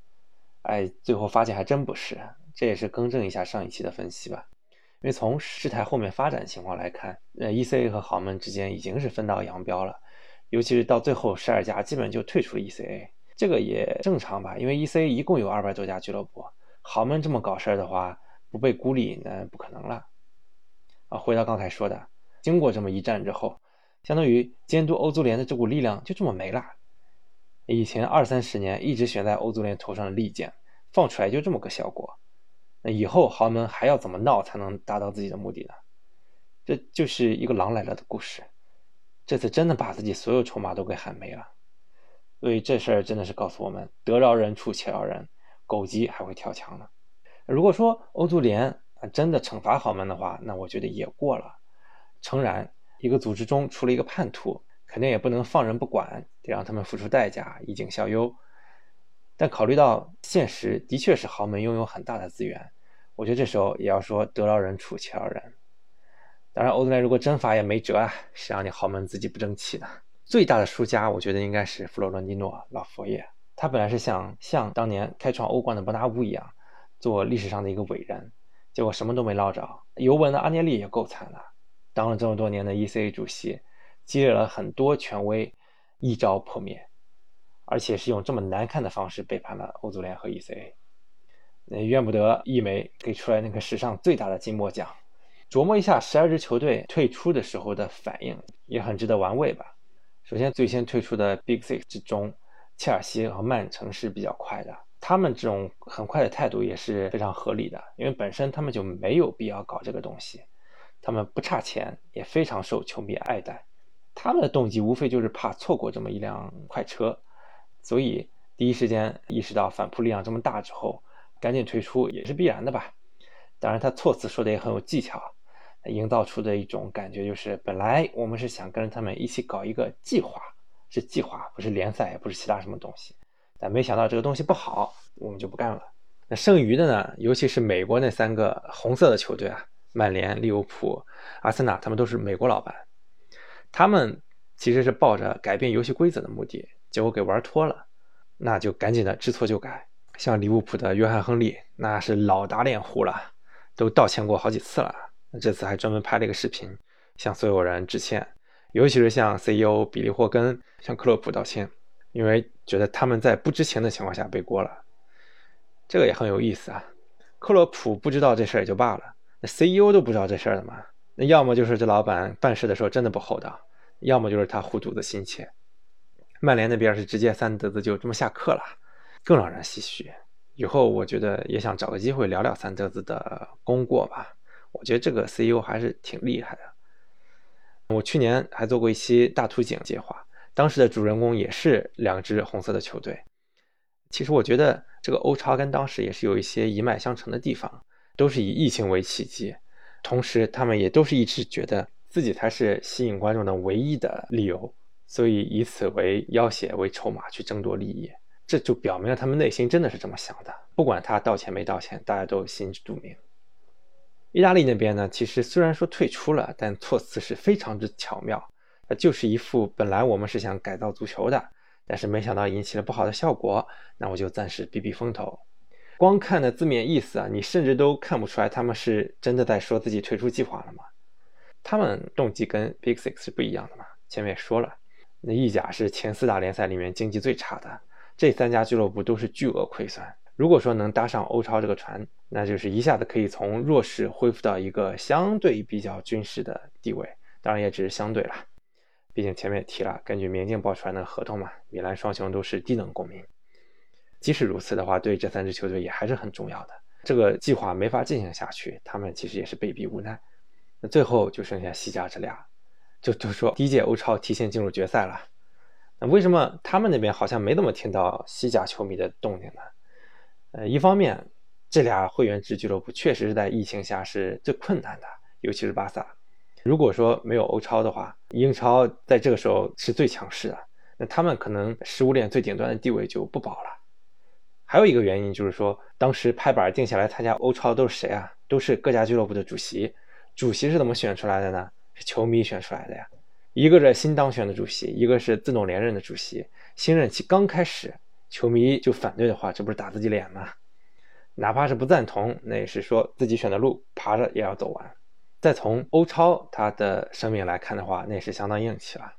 哎，最后发现还真不是。这也是更正一下上一期的分析吧。因为从事态后面发展情况来看，呃，ECA 和豪门之间已经是分道扬镳了。尤其是到最后，十二家基本就退出了 ECA，这个也正常吧？因为 ECA 一共有二百多家俱乐部，豪门这么搞事儿的话，不被孤立那不可能了。啊，回到刚才说的，经过这么一战之后，相当于监督欧足联的这股力量就这么没了。以前二三十年一直悬在欧足联头上的利剑，放出来就这么个效果。那以后豪门还要怎么闹才能达到自己的目的呢？这就是一个狼来了的故事。这次真的把自己所有筹码都给喊没了。所以这事儿真的是告诉我们：得饶人处且饶人，狗急还会跳墙呢。如果说欧足联啊真的惩罚豪门的话，那我觉得也过了。诚然，一个组织中出了一个叛徒，肯定也不能放任不管，得让他们付出代价，以儆效尤。但考虑到现实，的确是豪门拥有很大的资源，我觉得这时候也要说得饶人处且饶人。当然，欧足联如果真罚也没辙啊，谁让你豪门自己不争气呢？最大的输家，我觉得应该是弗洛伦蒂诺老佛爷。他本来是想像当年开创欧冠的伯纳乌一样，做历史上的一个伟人，结果什么都没捞着。尤文的阿涅利也够惨的，当了这么多年的 ECA 主席，积累了很多权威，一朝破灭。而且是用这么难看的方式背叛了欧足联和 ECA，那怨不得一枚给出来那个史上最大的金墨奖。琢磨一下十二支球队退出的时候的反应，也很值得玩味吧。首先，最先退出的 Big Six 之中，切尔西和曼城是比较快的，他们这种很快的态度也是非常合理的，因为本身他们就没有必要搞这个东西，他们不差钱，也非常受球迷爱戴，他们的动机无非就是怕错过这么一辆快车。所以第一时间意识到反扑力量这么大之后，赶紧退出也是必然的吧。当然，他措辞说的也很有技巧，营造出的一种感觉就是，本来我们是想跟着他们一起搞一个计划，是计划，不是联赛，也不是其他什么东西。但没想到这个东西不好，我们就不干了。那剩余的呢，尤其是美国那三个红色的球队啊，曼联、利物浦、阿森纳，他们都是美国老板，他们其实是抱着改变游戏规则的目的。结果给玩脱了，那就赶紧的知错就改。像利物浦的约翰·亨利，那是老打脸糊了，都道歉过好几次了。这次还专门拍了一个视频，向所有人致歉，尤其是向 CEO 比利·霍根、向克洛普道歉，因为觉得他们在不知情的情况下背锅了。这个也很有意思啊。克洛普不知道这事儿也就罢了，那 CEO 都不知道这事儿的吗？那要么就是这老板办事的时候真的不厚道，要么就是他护犊子心切。曼联那边是直接三德子就这么下课了，更让人唏嘘。以后我觉得也想找个机会聊聊三德子的功过吧。我觉得这个 CEO 还是挺厉害的。我去年还做过一期大图景计划，当时的主人公也是两支红色的球队。其实我觉得这个欧超跟当时也是有一些一脉相承的地方，都是以疫情为契机，同时他们也都是一直觉得自己才是吸引观众的唯一的理由。所以以此为要挟为筹码去争夺利益，这就表明了他们内心真的是这么想的。不管他道歉没道歉，大家都心知肚明。意大利那边呢，其实虽然说退出了，但措辞是非常之巧妙。那就是一副本来我们是想改造足球的，但是没想到引起了不好的效果，那我就暂时避避风头。光看的字面意思啊，你甚至都看不出来他们是真的在说自己退出计划了吗？他们动机跟 Big Six 是不一样的嘛？前面也说了。那意甲是前四大联赛里面经济最差的，这三家俱乐部都是巨额亏损。如果说能搭上欧超这个船，那就是一下子可以从弱势恢复到一个相对比较军事的地位。当然也只是相对了，毕竟前面也提了，根据明镜报出来的合同嘛，米兰双雄都是低能公民。即使如此的话，对这三支球队也还是很重要的。这个计划没法进行下去，他们其实也是被逼无奈。那最后就剩下西甲这俩。就就说第一届欧超提前进入决赛了，那为什么他们那边好像没怎么听到西甲球迷的动静呢？呃，一方面，这俩会员制俱乐部确实是在疫情下是最困难的，尤其是巴萨。如果说没有欧超的话，英超在这个时候是最强势的，那他们可能食物链最顶端的地位就不保了。还有一个原因就是说，当时拍板定下来参加欧超都是谁啊？都是各家俱乐部的主席，主席是怎么选出来的呢？是球迷选出来的呀，一个是新当选的主席，一个是自动连任的主席。新任期刚开始，球迷就反对的话，这不是打自己脸吗？哪怕是不赞同，那也是说自己选的路，爬着也要走完。再从欧超他的声明来看的话，那也是相当硬气了。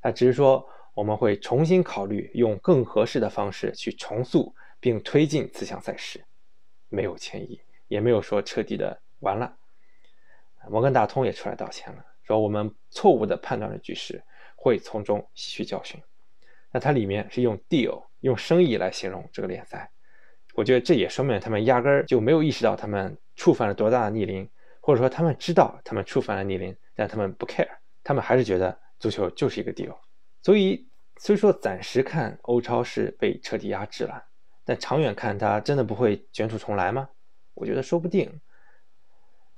他只是说我们会重新考虑，用更合适的方式去重塑并推进此项赛事，没有歉意，也没有说彻底的完了。摩根大通也出来道歉了。说我们错误的判断了局势，会从中吸取教训。那它里面是用 deal 用生意来形容这个联赛，我觉得这也说明他们压根儿就没有意识到他们触犯了多大的逆鳞，或者说他们知道他们触犯了逆鳞，但他们不 care，他们还是觉得足球就是一个 deal。所以，虽说暂时看欧超是被彻底压制了，但长远看，它真的不会卷土重来吗？我觉得说不定。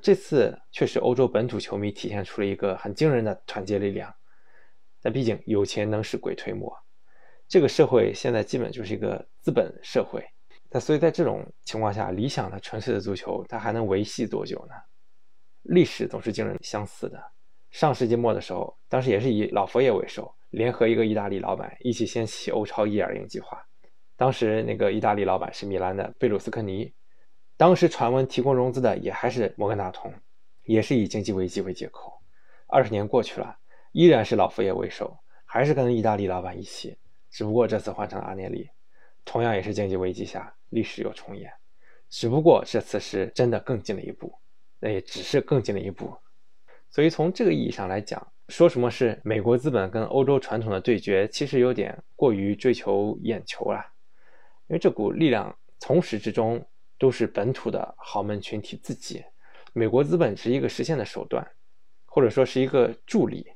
这次确实，欧洲本土球迷体现出了一个很惊人的团结力量。但毕竟有钱能使鬼推磨，这个社会现在基本就是一个资本社会。那所以在这种情况下，理想的纯粹的足球，它还能维系多久呢？历史总是惊人相似的。上世纪末的时候，当时也是以老佛爷为首，联合一个意大利老板一起掀起欧超一二零计划。当时那个意大利老板是米兰的贝鲁斯科尼，当时传闻提供融资的也还是摩根大通，也是以经济危机为借口。二十年过去了，依然是老佛爷为首，还是跟意大利老板一起，只不过这次换成了阿涅利。同样也是经济危机下，历史又重演，只不过这次是真的更进了一步，那也只是更进了一步。所以从这个意义上来讲，说什么是美国资本跟欧洲传统的对决，其实有点过于追求眼球了。因为这股力量从始至终都是本土的豪门群体自己，美国资本是一个实现的手段，或者说是一个助力。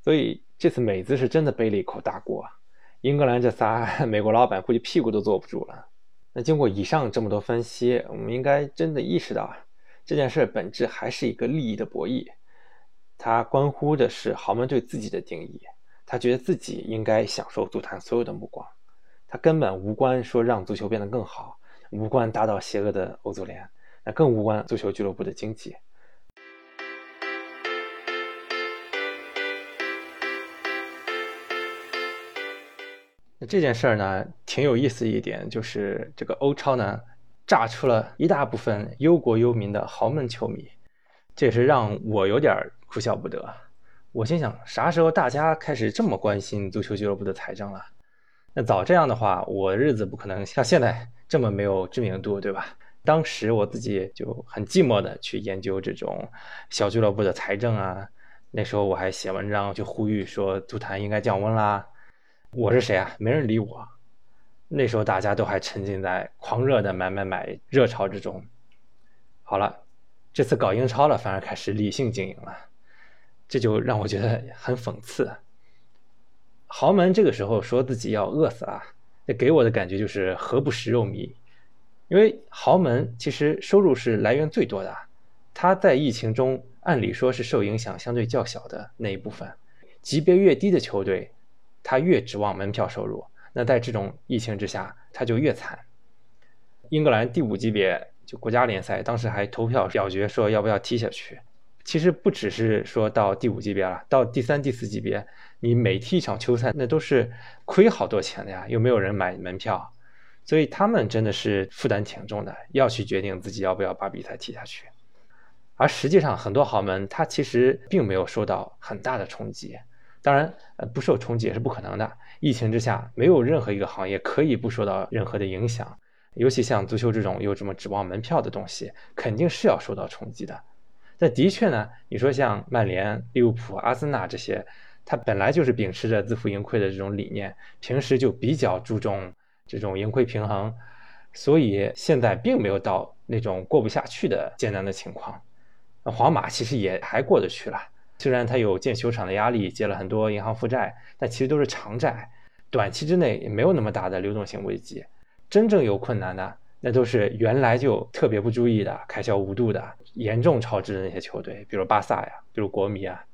所以这次美资是真的背了一口大锅。英格兰这仨 美国老板估计屁股都坐不住了。那经过以上这么多分析，我们应该真的意识到，这件事本质还是一个利益的博弈。它关乎的是豪门对自己的定义，他觉得自己应该享受足坛所有的目光，他根本无关说让足球变得更好，无关打倒邪恶的欧足联，那更无关足球俱乐部的经济。这件事儿呢，挺有意思一点，就是这个欧超呢，炸出了一大部分忧国忧民的豪门球迷，这也是让我有点哭笑不得。我心想，啥时候大家开始这么关心足球俱乐部的财政了？那早这样的话，我日子不可能像现在这么没有知名度，对吧？当时我自己就很寂寞的去研究这种小俱乐部的财政啊，那时候我还写文章去呼吁说，足坛应该降温啦。我是谁啊？没人理我。那时候大家都还沉浸在狂热的买买买热潮之中。好了，这次搞英超了，反而开始理性经营了，这就让我觉得很讽刺。豪门这个时候说自己要饿死了，那给我的感觉就是何不食肉糜。因为豪门其实收入是来源最多的，他在疫情中按理说是受影响相对较小的那一部分，级别越低的球队。他越指望门票收入，那在这种疫情之下，他就越惨。英格兰第五级别就国家联赛，当时还投票表决说要不要踢下去。其实不只是说到第五级别了，到第三、第四级别，你每踢一场球赛，那都是亏好多钱的呀，又没有人买门票，所以他们真的是负担挺重的，要去决定自己要不要把比赛踢下去。而实际上，很多豪门他其实并没有受到很大的冲击。当然，呃，不受冲击也是不可能的。疫情之下，没有任何一个行业可以不受到任何的影响。尤其像足球这种有这么指望门票的东西，肯定是要受到冲击的。但的确呢，你说像曼联、利物浦、阿森纳这些，它本来就是秉持着自负盈亏的这种理念，平时就比较注重这种盈亏平衡，所以现在并没有到那种过不下去的艰难的情况。皇马其实也还过得去了。虽然他有建球场的压力，借了很多银行负债，但其实都是长债，短期之内也没有那么大的流动性危机。真正有困难的，那都是原来就特别不注意的，开销无度的，严重超支的那些球队，比如巴萨呀，比如国米啊。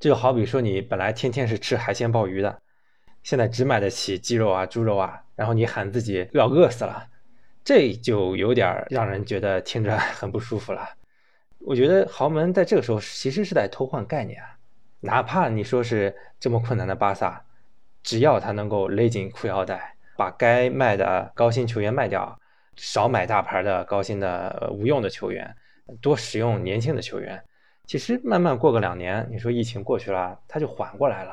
这就好比说，你本来天天是吃海鲜鲍鱼的，现在只买得起鸡肉啊、猪肉啊，然后你喊自己要饿死了，这就有点让人觉得听着很不舒服了。我觉得豪门在这个时候其实是在偷换概念啊，哪怕你说是这么困难的巴萨，只要他能够勒紧裤腰带，把该卖的高薪球员卖掉，少买大牌的高薪的无用的球员，多使用年轻的球员，其实慢慢过个两年，你说疫情过去了，他就缓过来了。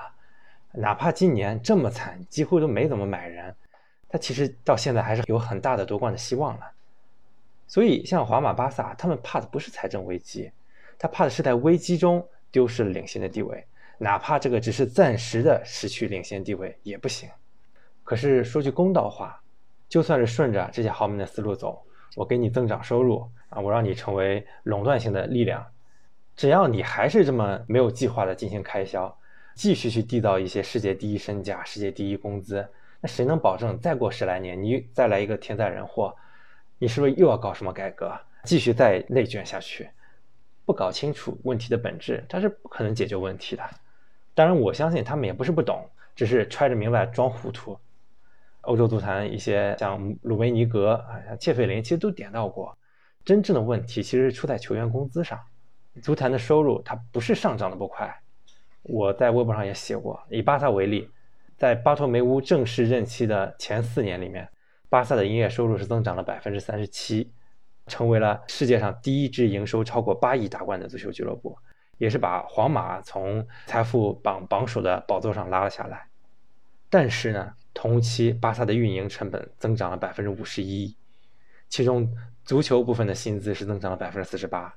哪怕今年这么惨，几乎都没怎么买人，他其实到现在还是有很大的夺冠的希望了。所以，像皇马、巴萨，他们怕的不是财政危机，他怕的是在危机中丢失了领先的地位，哪怕这个只是暂时的失去领先地位也不行。可是说句公道话，就算是顺着这些豪门的思路走，我给你增长收入啊，我让你成为垄断性的力量，只要你还是这么没有计划的进行开销，继续去缔造一些世界第一身价、世界第一工资，那谁能保证再过十来年你再来一个天灾人祸，你是不是又要搞什么改革，继续再内卷下去？不搞清楚问题的本质，它是不可能解决问题的。当然，我相信他们也不是不懂，只是揣着明白装糊涂。欧洲足坛一些像鲁梅尼格啊、像切费林，其实都点到过，真正的问题其实是出在球员工资上。足坛的收入它不是上涨的不快。我在微博上也写过，以巴萨为例，在巴托梅乌正式任期的前四年里面，巴萨的营业收入是增长了百分之三十七。成为了世界上第一支营收超过八亿大关的足球俱乐部，也是把皇马从财富榜榜首的宝座上拉了下来。但是呢，同期巴萨的运营成本增长了百分之五十一，其中足球部分的薪资是增长了百分之四十八。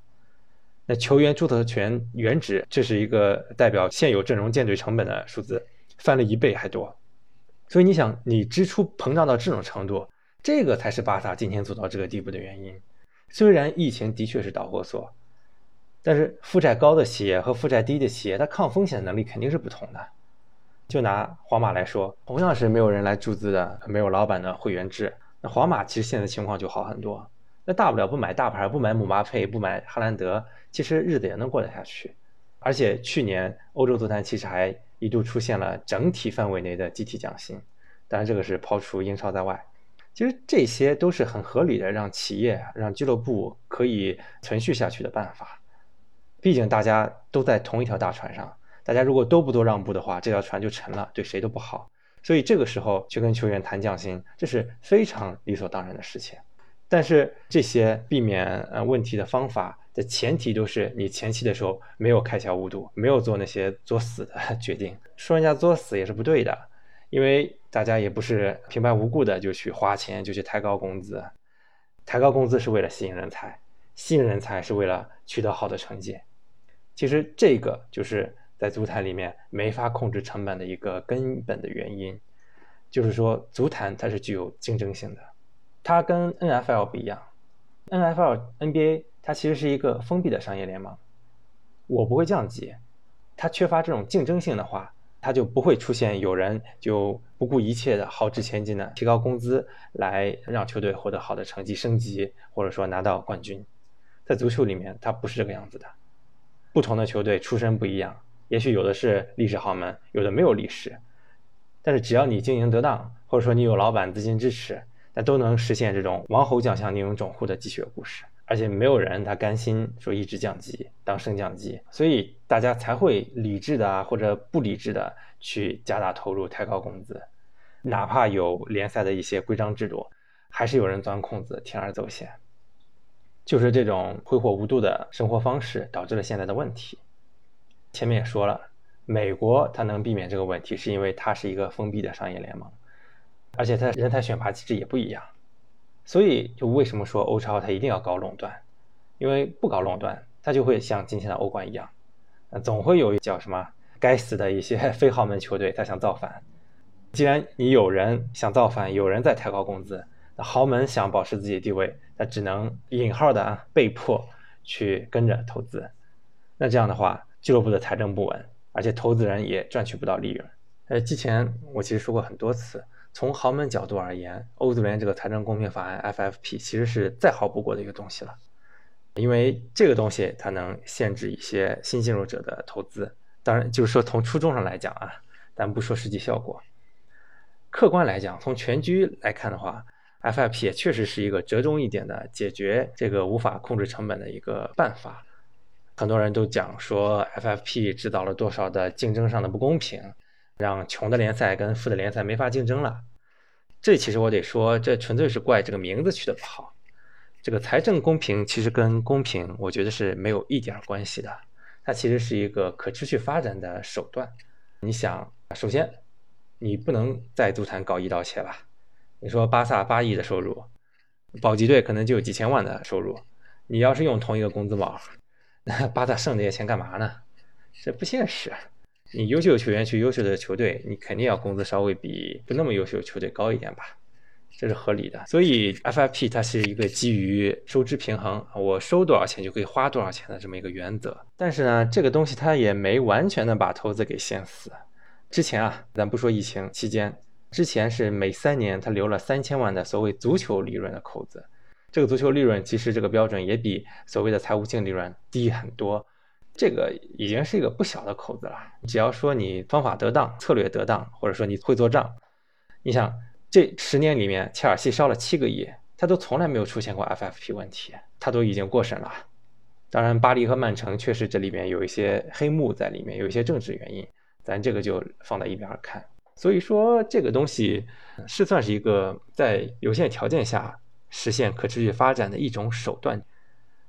那球员注册权原值，这是一个代表现有阵容建队成本的数字，翻了一倍还多。所以你想，你支出膨胀到这种程度，这个才是巴萨今天走到这个地步的原因。虽然疫情的确是导火索，但是负债高的企业和负债低的企业，它抗风险能力肯定是不同的。就拿皇马来说，同样是没有人来注资的，没有老板的会员制，那皇马其实现在情况就好很多。那大不了不买大牌，不买姆巴佩，不买哈兰德，其实日子也能过得下去。而且去年欧洲足坛其实还一度出现了整体范围内的集体降薪，当然这个是抛除英超在外。其实这些都是很合理的，让企业、让俱乐部可以存续下去的办法。毕竟大家都在同一条大船上，大家如果都不多让步的话，这条船就沉了，对谁都不好。所以这个时候去跟球员谈降薪，这是非常理所当然的事情。但是这些避免呃问题的方法的前提都是你前期的时候没有开窍无度，没有做那些作死的 决定。说人家作死也是不对的。因为大家也不是平白无故的就去花钱，就去抬高工资，抬高工资是为了吸引人才，吸引人才是为了取得好的成绩。其实这个就是在足坛里面没法控制成本的一个根本的原因，就是说足坛它是具有竞争性的，它跟 NFL 不一样，NFL、NBA 它其实是一个封闭的商业联盟，我不会降级，它缺乏这种竞争性的话。它就不会出现有人就不顾一切的豪掷千金的提高工资来让球队获得好的成绩升级，或者说拿到冠军。在足球里面，它不是这个样子的。不同的球队出身不一样，也许有的是历史豪门，有的没有历史。但是只要你经营得当，或者说你有老板资金支持，那都能实现这种王侯将相宁有种乎的鸡血故事。而且没有人他甘心说一直降级当升降机，所以大家才会理智的啊或者不理智的去加大投入抬高工资，哪怕有联赛的一些规章制度，还是有人钻空子铤而走险。就是这种挥霍无度的生活方式导致了现在的问题。前面也说了，美国它能避免这个问题，是因为它是一个封闭的商业联盟，而且它人才选拔机制也不一样。所以，就为什么说欧超它一定要搞垄断？因为不搞垄断，它就会像今天的欧冠一样，总会有叫什么该死的一些 非豪门球队，他想造反。既然你有人想造反，有人在抬高工资，那豪门想保持自己的地位，他只能引号的啊被迫去跟着投资。那这样的话，俱乐部的财政不稳，而且投资人也赚取不到利润。呃，之前我其实说过很多次。从豪门角度而言，欧足联这个财政公平法案 FFP 其实是再好不过的一个东西了，因为这个东西它能限制一些新进入者的投资。当然，就是说从初衷上来讲啊，咱不说实际效果。客观来讲，从全局来看的话，FFP 也确实是一个折中一点的解决这个无法控制成本的一个办法。很多人都讲说 FFP 制造了多少的竞争上的不公平。让穷的联赛跟富的联赛没法竞争了，这其实我得说，这纯粹是怪这个名字取得不好。这个财政公平其实跟公平，我觉得是没有一点关系的。它其实是一个可持续发展的手段。你想，首先你不能在足坛搞一刀切吧？你说巴萨八亿的收入，保级队可能就有几千万的收入，你要是用同一个工资帽，那巴萨剩这些钱干嘛呢？这不现实。你优秀的球员去优秀的球队，你肯定要工资稍微比不那么优秀的球队高一点吧？这是合理的。所以 FFP 它是一个基于收支平衡，我收多少钱就可以花多少钱的这么一个原则。但是呢，这个东西它也没完全的把投资给限死。之前啊，咱不说疫情期间，之前是每三年它留了三千万的所谓足球利润的口子。这个足球利润其实这个标准也比所谓的财务净利润低很多。这个已经是一个不小的口子了。只要说你方法得当、策略得当，或者说你会做账，你想这十年里面，切尔西烧了七个亿，他都从来没有出现过 FFP 问题，他都已经过审了。当然，巴黎和曼城确实这里面有一些黑幕在里面，有一些政治原因，咱这个就放在一边看。所以说，这个东西是算是一个在有限条件下实现可持续发展的一种手段。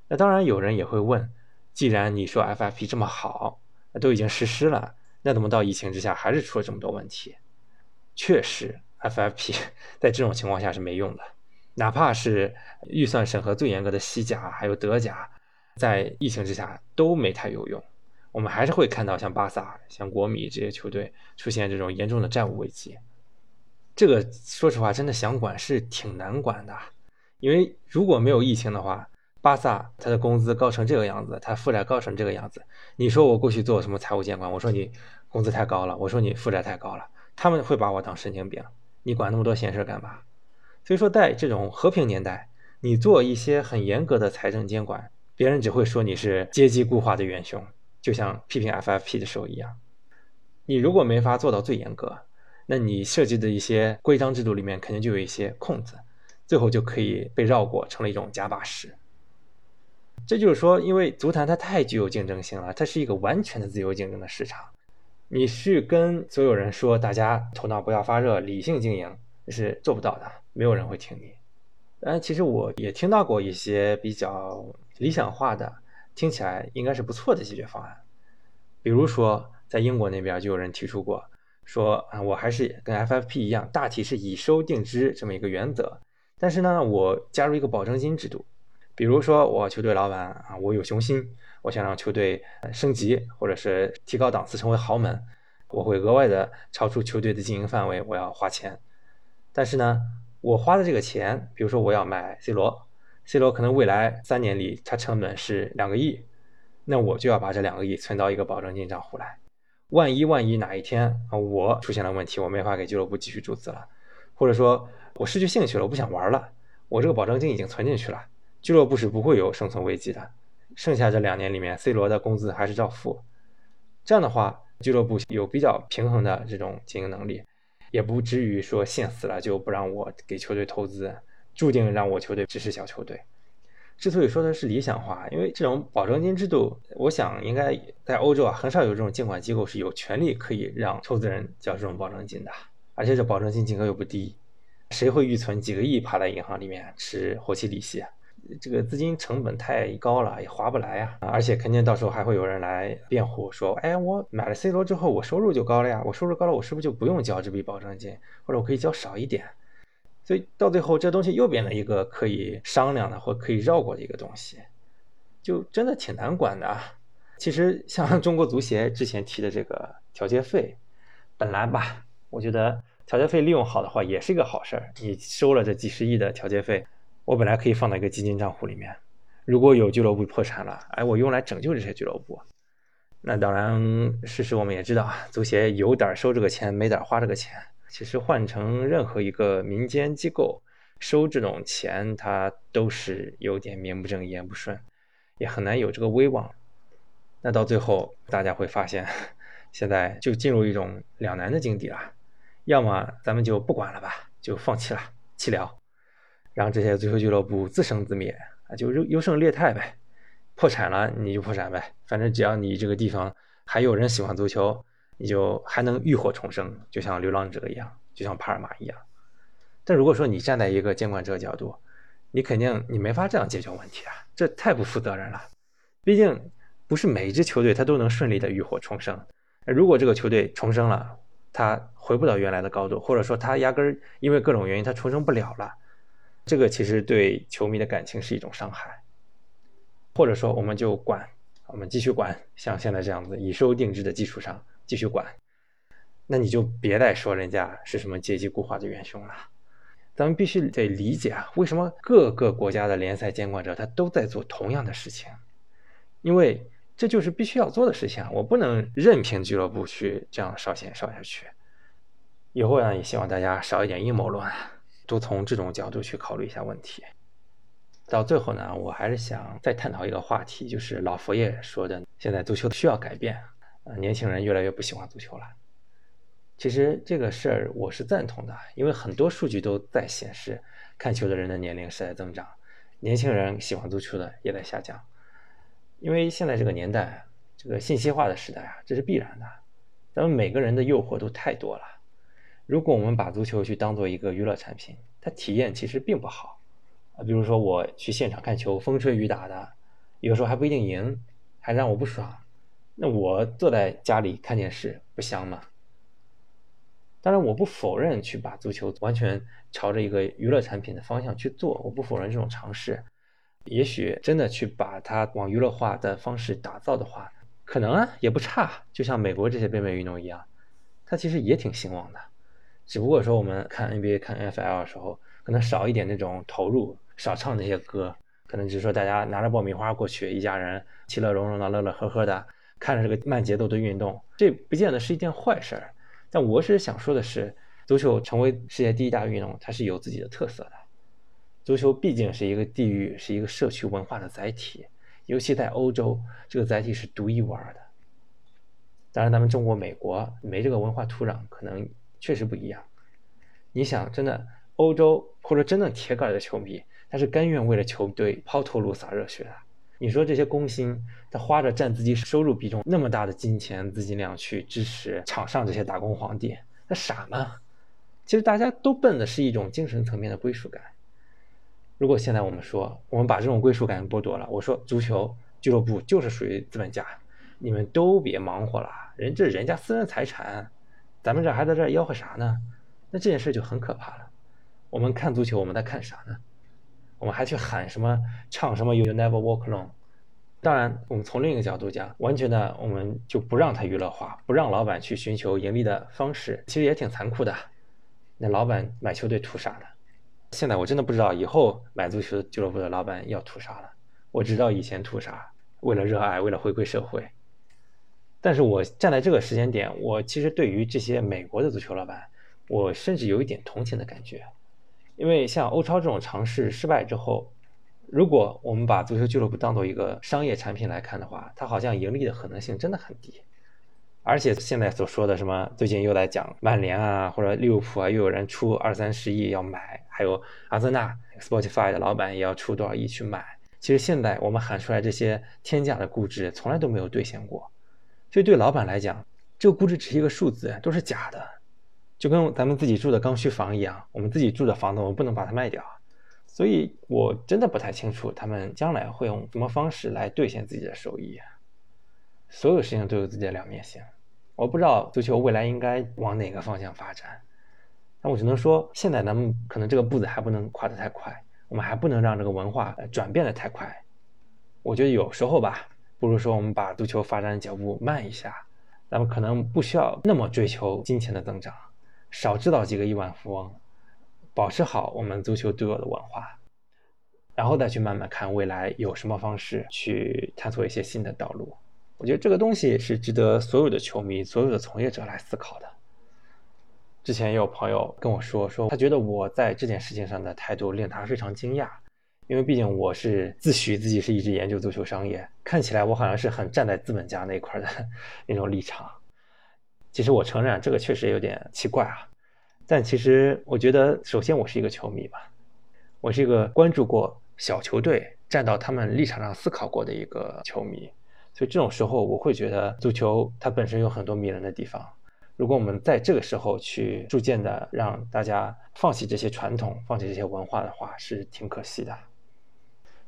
那当然，有人也会问。既然你说 FFP 这么好，都已经实施了，那怎么到疫情之下还是出了这么多问题？确实，FFP 在这种情况下是没用的，哪怕是预算审核最严格的西甲还有德甲，在疫情之下都没太有用。我们还是会看到像巴萨、像国米这些球队出现这种严重的债务危机。这个说实话，真的想管是挺难管的，因为如果没有疫情的话。巴萨他的工资高成这个样子，他负债高成这个样子，你说我过去做什么财务监管？我说你工资太高了，我说你负债太高了，他们会把我当神经病。你管那么多闲事干嘛？所以说，在这种和平年代，你做一些很严格的财政监管，别人只会说你是阶级固化的元凶，就像批评 FFP 的时候一样。你如果没法做到最严格，那你设计的一些规章制度里面肯定就有一些空子，最后就可以被绕过，成了一种假把式。这就是说，因为足坛它太具有竞争性了，它是一个完全的自由竞争的市场。你去跟所有人说，大家头脑不要发热，理性经营，是做不到的，没有人会听你。但其实我也听到过一些比较理想化的，听起来应该是不错的解决方案。比如说，在英国那边就有人提出过，说啊，我还是跟 FFP 一样，大体是以收定支这么一个原则，但是呢，我加入一个保证金制度。比如说，我球队老板啊，我有雄心，我想让球队升级，或者是提高档次，成为豪门，我会额外的超出球队的经营范围，我要花钱。但是呢，我花的这个钱，比如说我要买 C 罗，C 罗可能未来三年里他成本是两个亿，那我就要把这两个亿存到一个保证金账户来。万一万一哪一天啊我出现了问题，我没法给俱乐部继续注资了，或者说我失去兴趣了，我不想玩了，我这个保证金已经存进去了。俱乐部是不会有生存危机的，剩下这两年里面，C 罗的工资还是照付。这样的话，俱乐部有比较平衡的这种经营能力，也不至于说限死了就不让我给球队投资，注定让我球队只是小球队。之所以说的是理想化，因为这种保证金制度，我想应该在欧洲啊，很少有这种监管机构是有权利可以让投资人交这种保证金的，而且这保证金金额又不低，谁会预存几个亿趴在银行里面吃活期利息？这个资金成本太高了，也划不来呀！而且肯定到时候还会有人来辩护说：“哎，我买了 C 罗之后，我收入就高了呀！我收入高了，我是不是就不用交这笔保证金，或者我可以交少一点？”所以到最后，这东西又变了一个可以商量的或可以绕过的一个东西，就真的挺难管的。其实像中国足协之前提的这个调节费，本来吧，我觉得调节费利用好的话也是一个好事儿。你收了这几十亿的调节费。我本来可以放到一个基金账户里面，如果有俱乐部破产了，哎，我用来拯救这些俱乐部。那当然，事实我们也知道，足协有胆收这个钱，没胆花这个钱。其实换成任何一个民间机构收这种钱，它都是有点名不正言不顺，也很难有这个威望。那到最后，大家会发现，现在就进入一种两难的境地了：要么咱们就不管了吧，就放弃了，弃疗。让这些足球俱乐部自生自灭啊，就优优胜劣汰呗，破产了你就破产呗，反正只要你这个地方还有人喜欢足球，你就还能浴火重生，就像流浪者一样，就像帕尔马一样。但如果说你站在一个监管者角度，你肯定你没法这样解决问题啊，这太不负责任了。毕竟不是每一支球队他都能顺利的浴火重生，如果这个球队重生了，他回不到原来的高度，或者说他压根儿因为各种原因他重生不了了。这个其实对球迷的感情是一种伤害，或者说我们就管，我们继续管，像现在这样子以收定制的基础上继续管，那你就别再说人家是什么阶级固化的元凶了。咱们必须得理解啊，为什么各个国家的联赛监管者他都在做同样的事情？因为这就是必须要做的事情啊！我不能任凭俱乐部去这样烧钱烧下去。以后呢，也希望大家少一点阴谋论，多从这种角度去考虑一下问题。到最后呢，我还是想再探讨一个话题，就是老佛爷说的，现在足球需要改变，呃，年轻人越来越不喜欢足球了。其实这个事儿我是赞同的，因为很多数据都在显示，看球的人的年龄是在增长，年轻人喜欢足球的也在下降。因为现在这个年代，这个信息化的时代啊，这是必然的，咱们每个人的诱惑都太多了。如果我们把足球去当做一个娱乐产品，它体验其实并不好啊。比如说我去现场看球，风吹雨打的，有时候还不一定赢，还让我不爽，那我坐在家里看电视不香吗？当然，我不否认去把足球完全朝着一个娱乐产品的方向去做，我不否认这种尝试。也许真的去把它往娱乐化的方式打造的话，可能啊也不差。就像美国这些北美运动一样，它其实也挺兴旺的。只不过说我们看 NBA、看 NFL 的时候，可能少一点那种投入，少唱那些歌，可能只是说大家拿着爆米花过去，一家人其乐融融的、乐乐呵呵的看着这个慢节奏的运动，这不见得是一件坏事儿。但我是想说的是，足球成为世界第一大运动，它是有自己的特色的。足球毕竟是一个地域，是一个社区文化的载体，尤其在欧洲，这个载体是独一无二的。当然，咱们中国、美国没这个文化土壤，可能确实不一样。你想，真的欧洲或者真的铁杆的球迷，他是甘愿为了球队抛头颅洒热血的。你说这些工薪，他花着占自己收入比重那么大的金钱资金量去支持场上这些打工皇帝，他傻吗？其实大家都奔的是一种精神层面的归属感。如果现在我们说，我们把这种归属感剥夺了，我说足球俱乐部就是属于资本家，你们都别忙活了，人这人家私人财产，咱们这还在这吆喝啥呢？那这件事就很可怕了。我们看足球，我们在看啥呢？我们还去喊什么、唱什么 “You Never Walk Alone”。当然，我们从另一个角度讲，完全的我们就不让它娱乐化，不让老板去寻求盈利的方式，其实也挺残酷的。那老板买球队图啥呢？现在我真的不知道以后买足球俱乐部的老板要图啥了。我知道以前图啥，为了热爱，为了回归社会。但是我站在这个时间点，我其实对于这些美国的足球老板，我甚至有一点同情的感觉。因为像欧超这种尝试失败之后，如果我们把足球俱乐部当做一个商业产品来看的话，它好像盈利的可能性真的很低。而且现在所说的什么，最近又在讲曼联啊，或者利物浦啊，又有人出二三十亿要买，还有阿森纳、Spotify 的老板也要出多少亿去买。其实现在我们喊出来这些天价的估值，从来都没有兑现过。所以对老板来讲，这个估值只是一个数字，都是假的。就跟咱们自己住的刚需房一样，我们自己住的房子，我们不能把它卖掉。所以我真的不太清楚他们将来会用什么方式来兑现自己的收益。所有事情都有自己的两面性，我不知道足球未来应该往哪个方向发展。但我只能说，现在咱们可能这个步子还不能跨得太快，我们还不能让这个文化转变的太快。我觉得有时候吧，不如说我们把足球发展的脚步慢一下，咱们可能不需要那么追求金钱的增长。少制造几个亿万富翁，保持好我们足球独有的文化，然后再去慢慢看未来有什么方式去探索一些新的道路。我觉得这个东西是值得所有的球迷、所有的从业者来思考的。之前也有朋友跟我说，说他觉得我在这件事情上的态度令他非常惊讶，因为毕竟我是自诩自己是一直研究足球商业，看起来我好像是很站在资本家那块的 那种立场。其实我承认这个确实有点奇怪啊，但其实我觉得，首先我是一个球迷吧，我是一个关注过小球队、站到他们立场上思考过的一个球迷，所以这种时候我会觉得足球它本身有很多迷人的地方。如果我们在这个时候去逐渐的让大家放弃这些传统、放弃这些文化的话，是挺可惜的。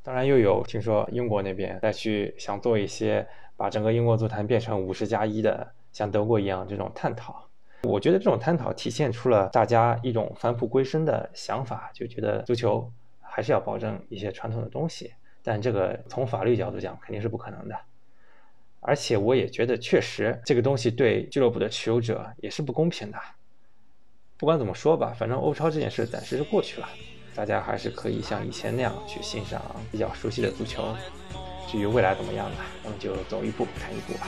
当然，又有听说英国那边再去想做一些，把整个英国足坛变成五十加一的。像德国一样这种探讨，我觉得这种探讨体现出了大家一种返璞归真的想法，就觉得足球还是要保证一些传统的东西，但这个从法律角度讲肯定是不可能的。而且我也觉得，确实这个东西对俱乐部的持有者也是不公平的。不管怎么说吧，反正欧超这件事暂时就过去了，大家还是可以像以前那样去欣赏比较熟悉的足球。至于未来怎么样呢？我们就走一步看一步吧。